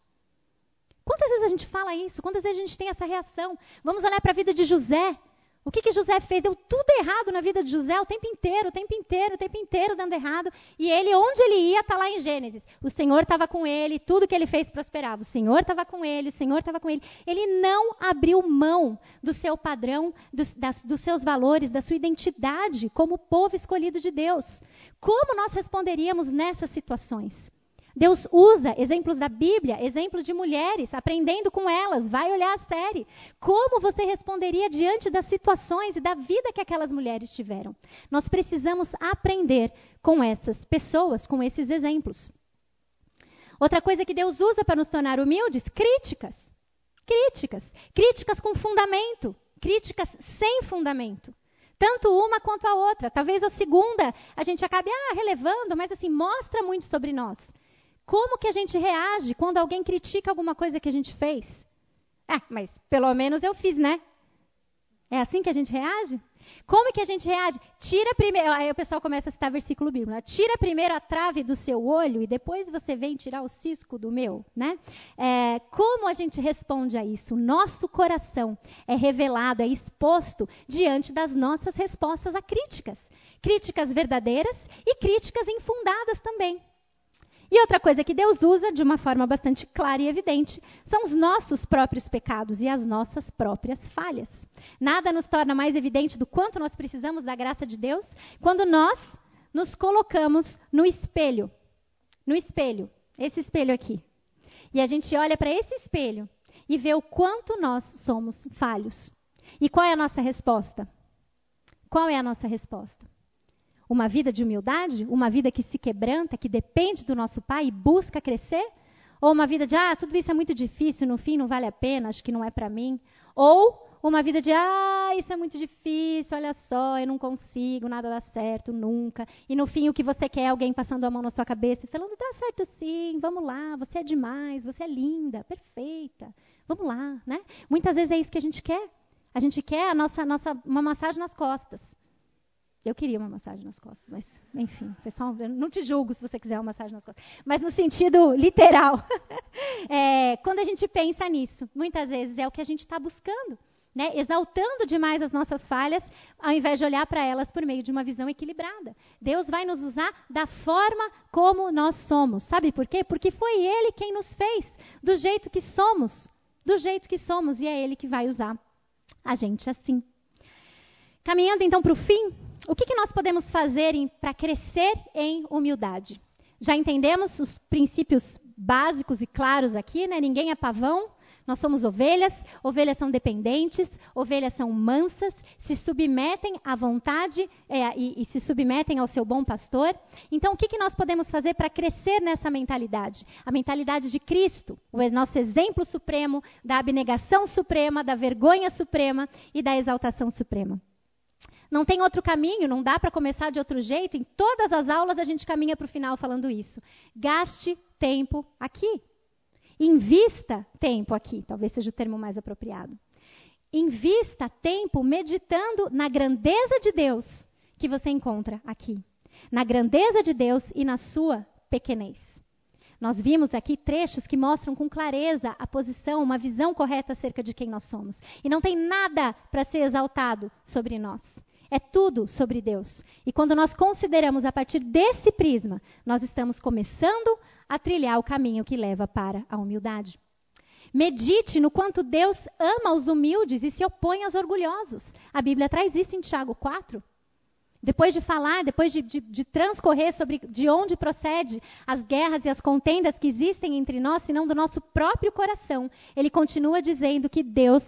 Quantas vezes a gente fala isso? Quantas vezes a gente tem essa reação? Vamos olhar para a vida de José. O que, que José fez? Deu tudo errado na vida de José o tempo inteiro, o tempo inteiro, o tempo inteiro dando errado. E ele, onde ele ia, está lá em Gênesis. O Senhor estava com ele, tudo que ele fez prosperava. O Senhor estava com ele, o Senhor estava com ele. Ele não abriu mão do seu padrão, dos, das, dos seus valores, da sua identidade como povo escolhido de Deus. Como nós responderíamos nessas situações? Deus usa exemplos da Bíblia, exemplos de mulheres, aprendendo com elas. Vai olhar a série. Como você responderia diante das situações e da vida que aquelas mulheres tiveram? Nós precisamos aprender com essas pessoas, com esses exemplos. Outra coisa que Deus usa para nos tornar humildes: críticas. Críticas. Críticas com fundamento. Críticas sem fundamento. Tanto uma quanto a outra. Talvez a segunda a gente acabe ah, relevando, mas assim, mostra muito sobre nós. Como que a gente reage quando alguém critica alguma coisa que a gente fez? Ah, mas pelo menos eu fiz, né? É assim que a gente reage? Como que a gente reage? Tira primeiro. Aí o pessoal começa a citar versículo bíblico. Né? Tira primeiro a trave do seu olho e depois você vem tirar o cisco do meu, né? É, como a gente responde a isso? Nosso coração é revelado, é exposto diante das nossas respostas a críticas, críticas verdadeiras e críticas infundadas também. E outra coisa que Deus usa de uma forma bastante clara e evidente são os nossos próprios pecados e as nossas próprias falhas. Nada nos torna mais evidente do quanto nós precisamos da graça de Deus quando nós nos colocamos no espelho. No espelho, esse espelho aqui. E a gente olha para esse espelho e vê o quanto nós somos falhos. E qual é a nossa resposta? Qual é a nossa resposta? Uma vida de humildade? Uma vida que se quebranta, que depende do nosso Pai e busca crescer? Ou uma vida de, ah, tudo isso é muito difícil, no fim não vale a pena, acho que não é para mim? Ou uma vida de, ah, isso é muito difícil, olha só, eu não consigo, nada dá certo nunca. E no fim, o que você quer é alguém passando a mão na sua cabeça e falando, dá certo sim, vamos lá, você é demais, você é linda, perfeita, vamos lá, né? Muitas vezes é isso que a gente quer. A gente quer a nossa, nossa, uma massagem nas costas. Eu queria uma massagem nas costas, mas, enfim, um, não te julgo se você quiser uma massagem nas costas. Mas no sentido literal. é, quando a gente pensa nisso, muitas vezes é o que a gente está buscando. Né? Exaltando demais as nossas falhas, ao invés de olhar para elas por meio de uma visão equilibrada. Deus vai nos usar da forma como nós somos. Sabe por quê? Porque foi Ele quem nos fez, do jeito que somos. Do jeito que somos, e é Ele que vai usar a gente assim. Caminhando então para o fim, o que, que nós podemos fazer para crescer em humildade? Já entendemos os princípios básicos e claros aqui, né? Ninguém é pavão, nós somos ovelhas, ovelhas são dependentes, ovelhas são mansas, se submetem à vontade é, e, e, se submetem ao seu bom pastor. Então, o que, que nós podemos fazer para crescer nessa mentalidade? A mentalidade de Cristo, o nosso exemplo supremo da abnegação suprema, da vergonha suprema e da exaltação suprema. Não tem outro caminho, não dá para começar de outro jeito. Em todas as aulas a gente caminha para o final falando isso. Gaste tempo aqui. Invista tempo aqui, talvez seja o termo mais apropriado. Invista tempo meditando na grandeza de Deus que você encontra aqui. Na grandeza de Deus e na sua pequenez. Nós vimos aqui trechos que mostram com clareza a posição, uma visão correta acerca de quem nós somos. E não tem nada para ser exaltado sobre nós. É tudo sobre Deus. E quando nós consideramos a partir desse prisma, nós estamos começando a trilhar o caminho que leva para a humildade. Medite no quanto Deus ama os humildes e se opõe aos orgulhosos. A Bíblia traz isso em Tiago 4. Depois de falar, depois de, de, de, transcorrer sobre de onde procede as guerras e as contendas que existem entre nós, senão do nosso próprio coração, ele continua dizendo que Deus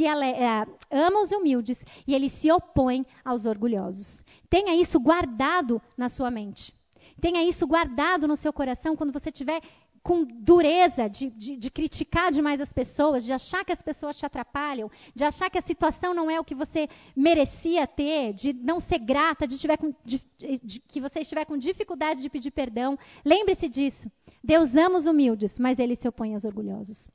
é, ama os humildes e ele se opõe aos orgulhosos. Tenha isso guardado na sua mente. Tenha isso guardado no seu coração quando você estiver com dureza de, de, de, criticar demais as pessoas, de achar que as pessoas te atrapalham, de achar que a situação não é o que você merecia ter, de não ser grata, de, com, de, de que você estiver com dificuldade de pedir perdão. Lembre-se disso. Deus ama os humildes, mas ele se opõe aos orgulhosos.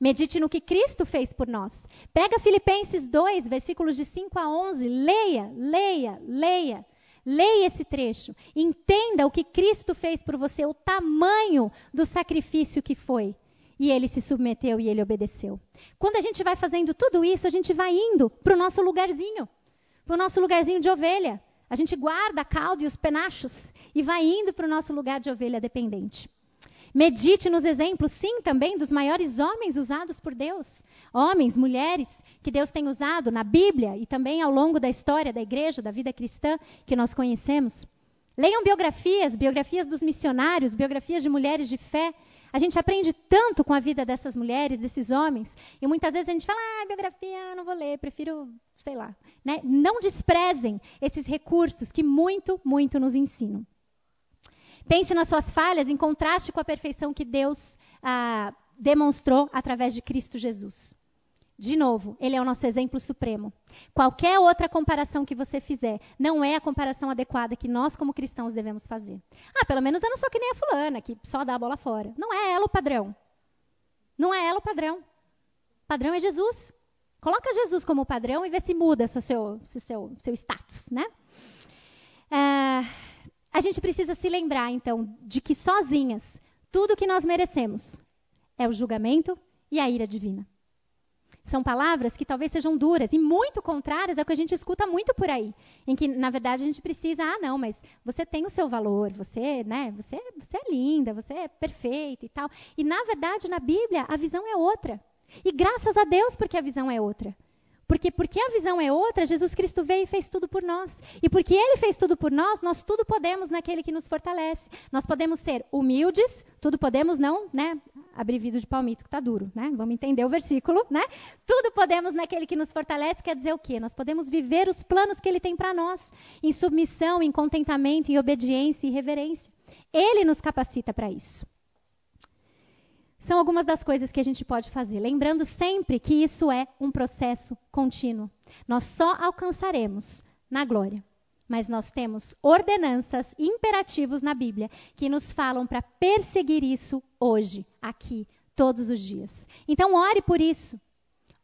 Medite no que Cristo fez por nós. Pega Filipenses 2, versículos de 5 a 11, leia, leia, leia. Leia esse trecho. Entenda o que Cristo fez por você, o tamanho do sacrifício que foi. E ele se submeteu e ele obedeceu. Quando a gente vai fazendo tudo isso, a gente vai indo para o nosso lugarzinho para o nosso lugarzinho de ovelha. A gente guarda a cauda e os penachos e vai indo para o nosso lugar de ovelha dependente. Medite nos exemplos, sim, também dos maiores homens usados por Deus. Homens, mulheres, que Deus tem usado na Bíblia e também ao longo da história da igreja, da vida cristã que nós conhecemos. Leiam biografias, biografias dos missionários, biografias de mulheres de fé. A gente aprende tanto com a vida dessas mulheres, desses homens, e muitas vezes a gente fala: ah, biografia, não vou ler, prefiro, sei lá. Né? Não desprezem esses recursos que muito, muito nos ensinam. Pense nas suas falhas em contraste com a perfeição que Deus ah, demonstrou através de Cristo Jesus. De novo, ele é o nosso exemplo supremo. Qualquer outra comparação que você fizer não é a comparação adequada que nós, como cristãos, devemos fazer. Ah, pelo menos eu não sou que nem a fulana, que só dá a bola fora. Não é ela o padrão. Não é ela o padrão. O padrão é Jesus. Coloca Jesus como padrão e vê se muda seu, seu, seu, seu status, né? É, a gente precisa se lembrar, então, de que sozinhas, tudo que nós merecemos é o julgamento e a ira divina. São palavras que talvez sejam duras e muito contrárias ao que a gente escuta muito por aí, em que na verdade a gente precisa, ah, não, mas você tem o seu valor, você, né, você, você é linda, você é perfeita e tal. E na verdade na Bíblia a visão é outra. E graças a Deus porque a visão é outra. Porque porque a visão é outra, Jesus Cristo veio e fez tudo por nós. E porque ele fez tudo por nós, nós tudo podemos naquele que nos fortalece. Nós podemos ser humildes, tudo podemos não, né? Abrir vidro de palmito que está duro, né? Vamos entender o versículo, né? Tudo podemos naquele que nos fortalece, quer dizer o quê? Nós podemos viver os planos que ele tem para nós, em submissão, em contentamento, em obediência e reverência. Ele nos capacita para isso. São algumas das coisas que a gente pode fazer. Lembrando sempre que isso é um processo contínuo. Nós só alcançaremos na glória. Mas nós temos ordenanças, imperativos na Bíblia que nos falam para perseguir isso hoje, aqui, todos os dias. Então, ore por isso.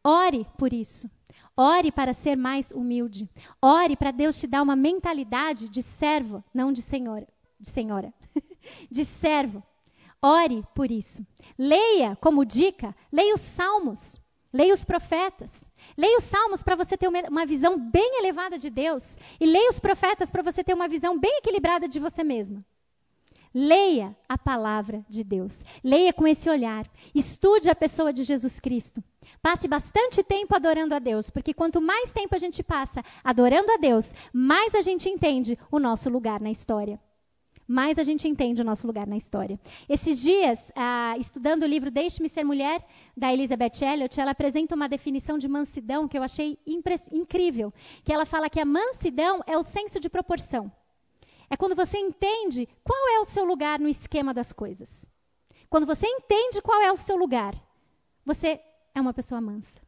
Ore por isso. Ore para ser mais humilde. Ore para Deus te dar uma mentalidade de servo, não de senhora, de senhora, de servo. Ore por isso. Leia, como dica, leia os salmos, leia os profetas. Leia os salmos para você ter uma visão bem elevada de Deus. E leia os profetas para você ter uma visão bem equilibrada de você mesma. Leia a palavra de Deus. Leia com esse olhar. Estude a pessoa de Jesus Cristo. Passe bastante tempo adorando a Deus, porque quanto mais tempo a gente passa adorando a Deus, mais a gente entende o nosso lugar na história. Mais a gente entende o nosso lugar na história. Esses dias, ah, estudando o livro Deixe-me Ser Mulher, da Elizabeth Elliot, ela apresenta uma definição de mansidão que eu achei incrível. Que ela fala que a mansidão é o senso de proporção. É quando você entende qual é o seu lugar no esquema das coisas. Quando você entende qual é o seu lugar, você é uma pessoa mansa.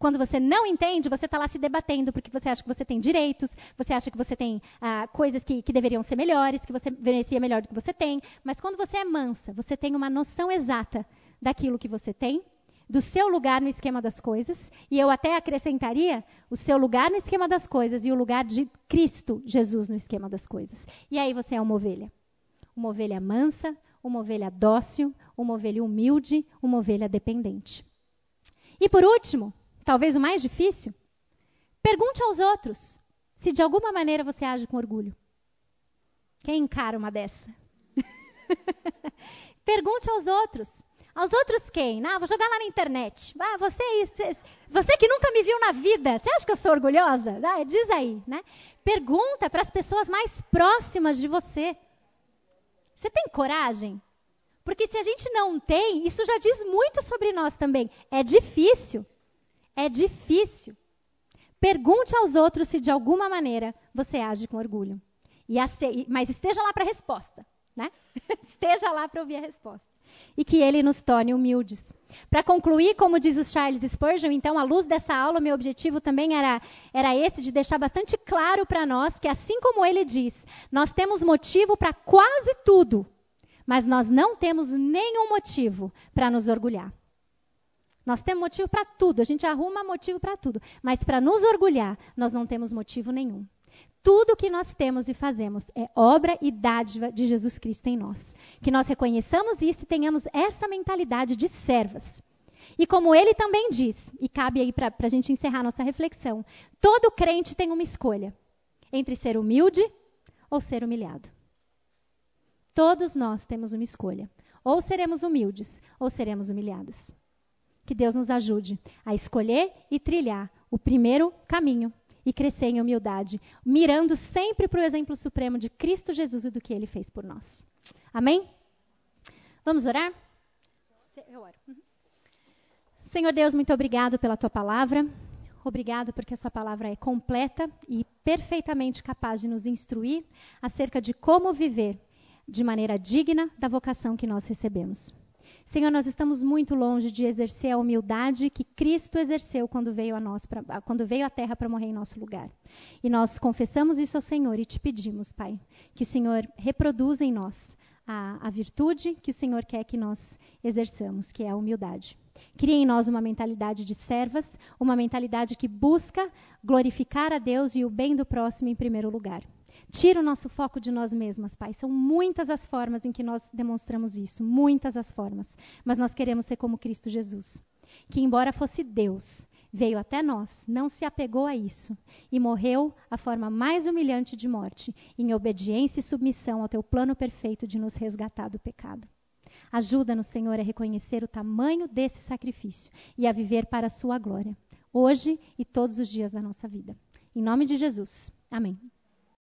Quando você não entende, você está lá se debatendo porque você acha que você tem direitos, você acha que você tem ah, coisas que, que deveriam ser melhores, que você merecia melhor do que você tem. Mas quando você é mansa, você tem uma noção exata daquilo que você tem do seu lugar no esquema das coisas, e eu até acrescentaria o seu lugar no esquema das coisas e o lugar de Cristo Jesus no esquema das coisas. E aí você é uma ovelha. Uma ovelha mansa, uma ovelha dócil, uma ovelha humilde, uma ovelha dependente. E por último, talvez o mais difícil, pergunte aos outros se de alguma maneira você age com orgulho. Quem encara uma dessa? pergunte aos outros aos outros quem? Ah, vou jogar lá na internet. Ah, você, você que nunca me viu na vida, você acha que eu sou orgulhosa? Ah, diz aí, né? Pergunta para as pessoas mais próximas de você. Você tem coragem? Porque se a gente não tem, isso já diz muito sobre nós também. É difícil. É difícil. Pergunte aos outros se de alguma maneira você age com orgulho. E mas esteja lá para a resposta, né? esteja lá para ouvir a resposta e que ele nos torne humildes. Para concluir, como diz o Charles Spurgeon, então, à luz dessa aula, meu objetivo também era, era esse, de deixar bastante claro para nós que, assim como ele diz, nós temos motivo para quase tudo, mas nós não temos nenhum motivo para nos orgulhar. Nós temos motivo para tudo, a gente arruma motivo para tudo, mas para nos orgulhar, nós não temos motivo nenhum. Tudo que nós temos e fazemos é obra e dádiva de Jesus Cristo em nós. Que nós reconheçamos isso e tenhamos essa mentalidade de servas. E como ele também diz, e cabe aí para a gente encerrar nossa reflexão, todo crente tem uma escolha entre ser humilde ou ser humilhado. Todos nós temos uma escolha. Ou seremos humildes ou seremos humilhados. Que Deus nos ajude a escolher e trilhar o primeiro caminho e crescer em humildade, mirando sempre para o exemplo supremo de Cristo Jesus e do que ele fez por nós. Amém? Vamos orar? Eu oro. Uhum. Senhor Deus, muito obrigado pela tua palavra. Obrigado porque a sua palavra é completa e perfeitamente capaz de nos instruir acerca de como viver de maneira digna da vocação que nós recebemos. Senhor, nós estamos muito longe de exercer a humildade que Cristo exerceu quando veio a nós, pra, quando veio à terra para morrer em nosso lugar. E nós confessamos isso ao Senhor e te pedimos, Pai, que o Senhor reproduza em nós a, a virtude que o Senhor quer que nós exerçamos, que é a humildade. Cria em nós uma mentalidade de servas, uma mentalidade que busca glorificar a Deus e o bem do próximo em primeiro lugar. Tira o nosso foco de nós mesmas, Pai. São muitas as formas em que nós demonstramos isso, muitas as formas. Mas nós queremos ser como Cristo Jesus, que, embora fosse Deus, veio até nós, não se apegou a isso e morreu a forma mais humilhante de morte, em obediência e submissão ao teu plano perfeito de nos resgatar do pecado. Ajuda-nos, Senhor, a reconhecer o tamanho desse sacrifício e a viver para a sua glória, hoje e todos os dias da nossa vida. Em nome de Jesus. Amém.